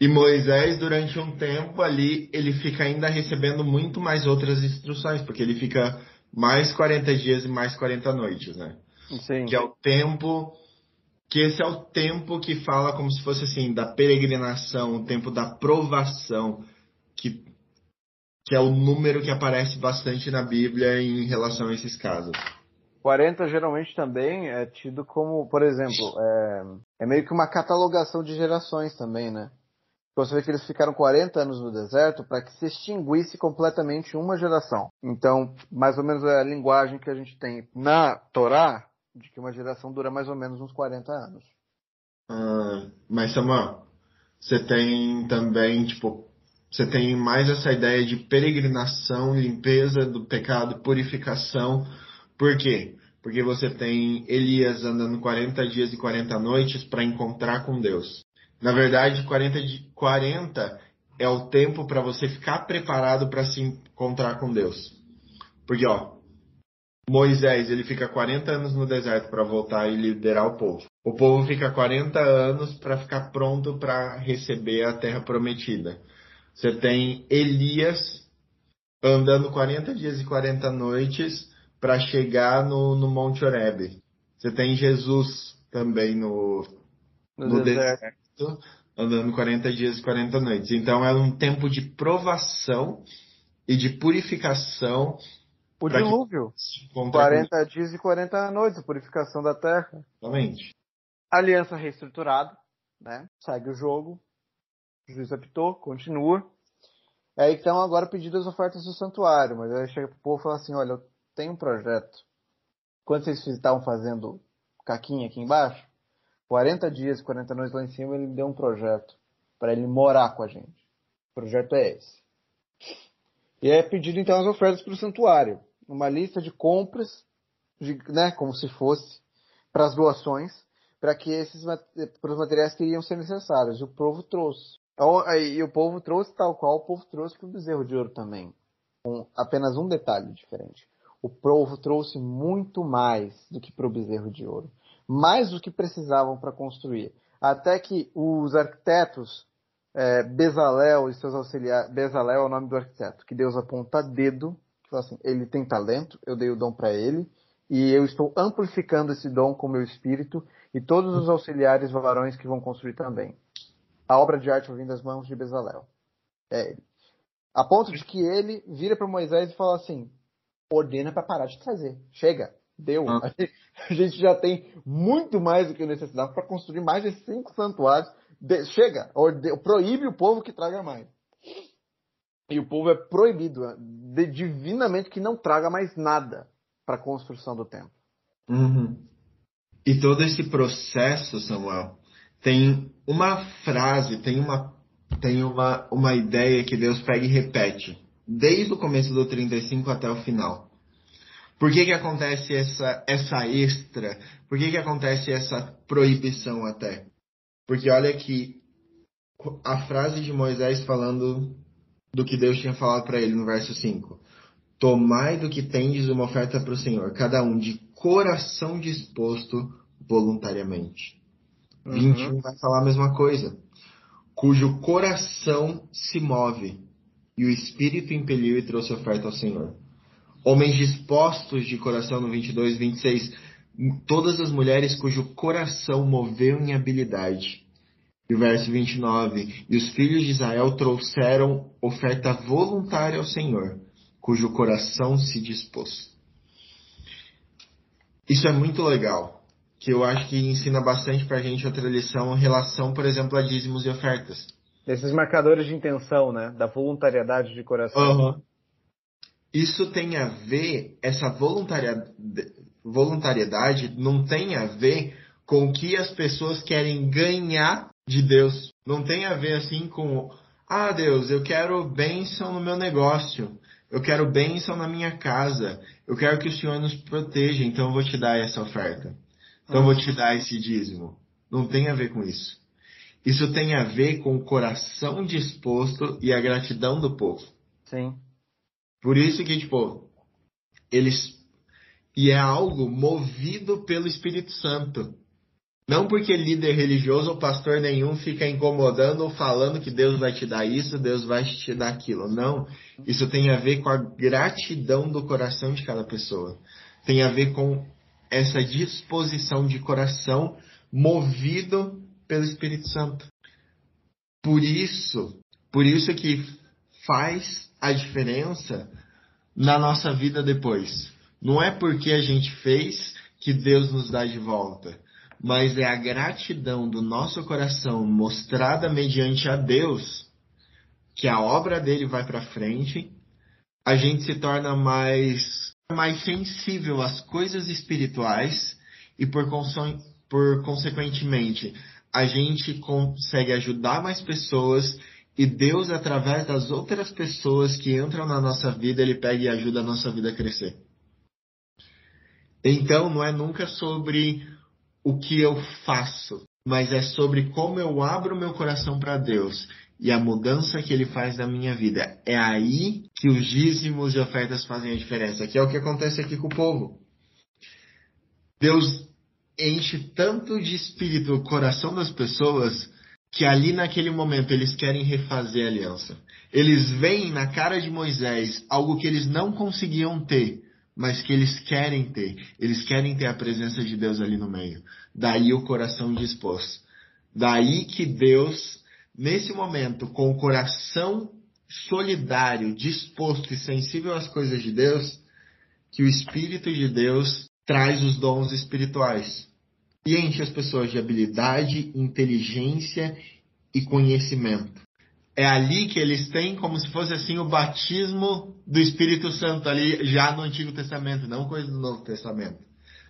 E Moisés, durante um tempo ali, ele fica ainda recebendo muito mais outras instruções, porque ele fica mais 40 dias e mais 40 noites, né? Sim. Que é o tempo que esse é o tempo que fala como se fosse assim da peregrinação, o tempo da provação, que que é o número que aparece bastante na Bíblia em relação a esses casos. 40 geralmente também é tido como, por exemplo, é, é meio que uma catalogação de gerações também, né? Você vê que eles ficaram 40 anos no deserto para que se extinguisse completamente uma geração. Então, mais ou menos é a linguagem que a gente tem na Torá, de que uma geração dura mais ou menos uns 40 anos. Ah, mas Samuel, você tem também, tipo, Você tem mais essa ideia de peregrinação, limpeza do pecado, purificação. Por quê? Porque você tem Elias andando 40 dias e 40 noites para encontrar com Deus. Na verdade, 40, 40 é o tempo para você ficar preparado para se encontrar com Deus. Porque, ó, Moisés, ele fica 40 anos no deserto para voltar e liderar o povo. O povo fica 40 anos para ficar pronto para receber a terra prometida. Você tem Elias andando 40 dias e 40 noites para chegar no, no Monte Oreb. Você tem Jesus também no, no, no deserto. deserto, andando 40 dias e 40 noites. Então é um tempo de provação e de purificação. O dilúvio. 40 dias e 40 noites, a purificação da terra. Exatamente. Aliança reestruturada, né? Segue o jogo, o juiz apitou, continua. É, então agora pedindo as ofertas do santuário, mas aí chega pro povo e fala assim, olha, eu tenho um projeto. Quando vocês estavam fazendo caquinha aqui embaixo, 40 dias, 40 noites lá em cima, ele deu um projeto para ele morar com a gente. O projeto é esse. E é pedido então as ofertas para o santuário. Uma lista de compras, de, né, como se fosse, para as doações, para que esses para os materiais que iriam ser necessários. E o povo trouxe. Então, e o povo trouxe tal qual o povo trouxe para o bezerro de ouro também. Com apenas um detalhe diferente. O povo trouxe muito mais do que para o bezerro de ouro. Mais do que precisavam para construir. Até que os arquitetos, é, Bezalel e seus auxiliares, Bezalel é o nome do arquiteto, que Deus aponta dedo, que fala assim, ele tem talento, eu dei o dom para ele, e eu estou amplificando esse dom com o meu espírito, e todos os auxiliares varões que vão construir também a obra de arte vindo das mãos de Bezalel. É ele. A ponto de que ele vira para Moisés e fala assim: ordena para parar de trazer. Chega, deu. Ah. [laughs] A gente já tem muito mais do que necessidade para construir mais de cinco santuários. De, chega, orde, proíbe o povo que traga mais. E o povo é proibido de, divinamente que não traga mais nada para a construção do templo. Uhum. E todo esse processo, Samuel, tem uma frase, tem uma, tem uma, uma ideia que Deus pega e repete, desde o começo do 35 até o final. Por que, que acontece essa, essa extra? Por que, que acontece essa proibição até? Porque olha que a frase de Moisés falando do que Deus tinha falado para ele no verso 5. Tomai do que tendes uma oferta para o Senhor, cada um de coração disposto voluntariamente. Uhum. 21 vai falar a mesma coisa. Cujo coração se move e o espírito impeliu e trouxe oferta ao Senhor. Homens dispostos de coração no 22, 26. Todas as mulheres cujo coração moveu em habilidade. E o verso 29. E os filhos de Israel trouxeram oferta voluntária ao Senhor, cujo coração se dispôs. Isso é muito legal que eu acho que ensina bastante pra gente outra lição em relação, por exemplo, a dízimos e ofertas. Esses marcadores de intenção, né? Da voluntariedade de coração. Uhum. Isso tem a ver, essa voluntariedade não tem a ver com o que as pessoas querem ganhar de Deus. Não tem a ver assim com, ah Deus, eu quero bênção no meu negócio. Eu quero bênção na minha casa. Eu quero que o Senhor nos proteja, então eu vou te dar essa oferta. Então eu vou te dar esse dízimo. Não tem a ver com isso. Isso tem a ver com o coração disposto e a gratidão do povo. Sim. Por isso que, tipo, eles. E é algo movido pelo Espírito Santo. Não porque líder religioso ou pastor nenhum fica incomodando ou falando que Deus vai te dar isso, Deus vai te dar aquilo. Não. Isso tem a ver com a gratidão do coração de cada pessoa. Tem a ver com essa disposição de coração movido pelo Espírito Santo. Por isso, por isso que faz a diferença na nossa vida depois. Não é porque a gente fez que Deus nos dá de volta, mas é a gratidão do nosso coração mostrada mediante a Deus que a obra dele vai para frente, a gente se torna mais mais sensível às coisas espirituais e por, por consequentemente a gente consegue ajudar mais pessoas E Deus, através das outras pessoas que entram na nossa vida, Ele pega e ajuda a nossa vida a crescer. Então, não é nunca sobre o que eu faço, mas é sobre como eu abro meu coração para Deus e a mudança que Ele faz na minha vida. É aí que os dízimos e ofertas fazem a diferença, que é o que acontece aqui com o povo. Deus enche tanto de espírito o coração das pessoas que ali naquele momento eles querem refazer a aliança. Eles veem na cara de Moisés algo que eles não conseguiam ter, mas que eles querem ter. Eles querem ter a presença de Deus ali no meio. Daí o coração dispôs. Daí que Deus, nesse momento, com o coração solidário, disposto e sensível às coisas de Deus, que o Espírito de Deus traz os dons espirituais e enche as pessoas de habilidade, inteligência e conhecimento. É ali que eles têm como se fosse assim o batismo do Espírito Santo ali já no Antigo Testamento, não coisa do Novo Testamento.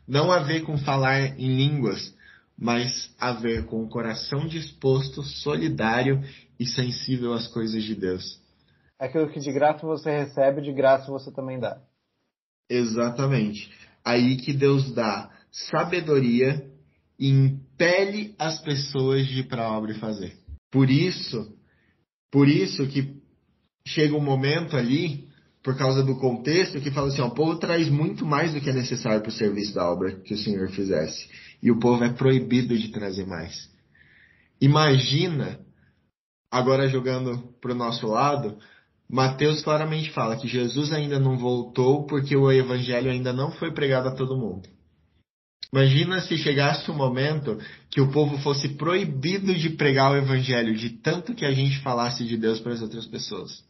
Não a ver com falar em línguas, mas a ver com o coração disposto, solidário e sensível às coisas de Deus. Aquilo que de graça você recebe, de graça você também dá. Exatamente. Aí que Deus dá sabedoria e impele as pessoas de ir para a obra e fazer. Por isso, por isso que chega um momento ali, por causa do contexto, que fala assim, ó, o povo traz muito mais do que é necessário para o serviço da obra que o Senhor fizesse. E o povo é proibido de trazer mais. Imagina, agora jogando para o nosso lado, Mateus claramente fala que Jesus ainda não voltou porque o evangelho ainda não foi pregado a todo mundo. Imagina se chegasse um momento que o povo fosse proibido de pregar o evangelho, de tanto que a gente falasse de Deus para as outras pessoas.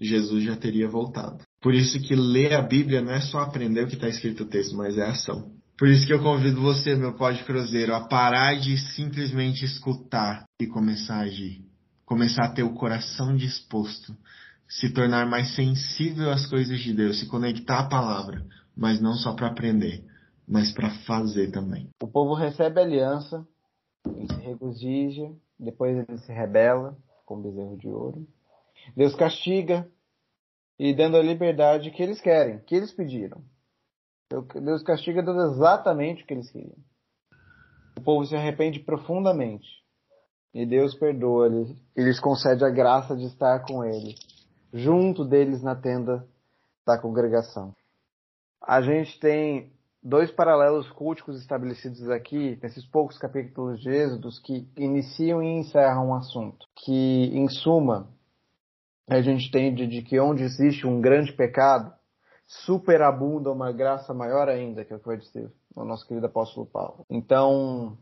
Jesus já teria voltado. Por isso que ler a Bíblia não é só aprender o que está escrito no texto, mas é ação. Por isso que eu convido você, meu de cruzeiro, a parar de simplesmente escutar e começar a agir. Começar a ter o coração disposto, se tornar mais sensível às coisas de Deus, se conectar à palavra, mas não só para aprender, mas para fazer também. O povo recebe a aliança, ele se regozija, depois ele se rebela com o bezerro de ouro. Deus castiga e dando a liberdade que eles querem, que eles pediram. Deus castiga dando exatamente o que eles queriam. O povo se arrepende profundamente e Deus perdoa eles, lhes concede a graça de estar com eles, junto deles na tenda da congregação. A gente tem dois paralelos culticos estabelecidos aqui, nesses poucos capítulos de Êxodos, que iniciam e encerram o assunto. Que, em suma, a gente entende de que onde existe um grande pecado, superabunda uma graça maior ainda, que é o que vai dizer o nosso querido apóstolo Paulo. Então,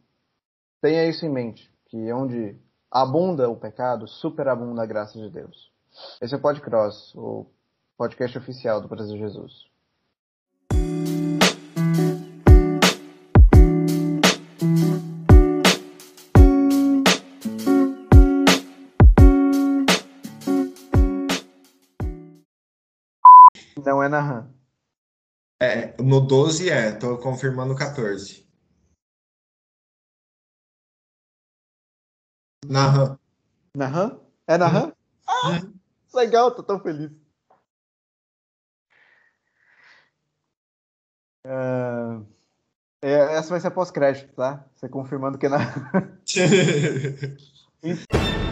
tenha isso em mente, que onde abunda o pecado, superabunda a graça de Deus. Esse é o Podcross, o podcast oficial do Brasil Jesus. Não é na RAM. É, no 12 é, tô confirmando o 14. Na RAM. Na RAM? É na RAM? Ah, uhum. legal, tô tão feliz. Uh, essa vai ser pós-crédito, tá? Você confirmando que é na. [laughs]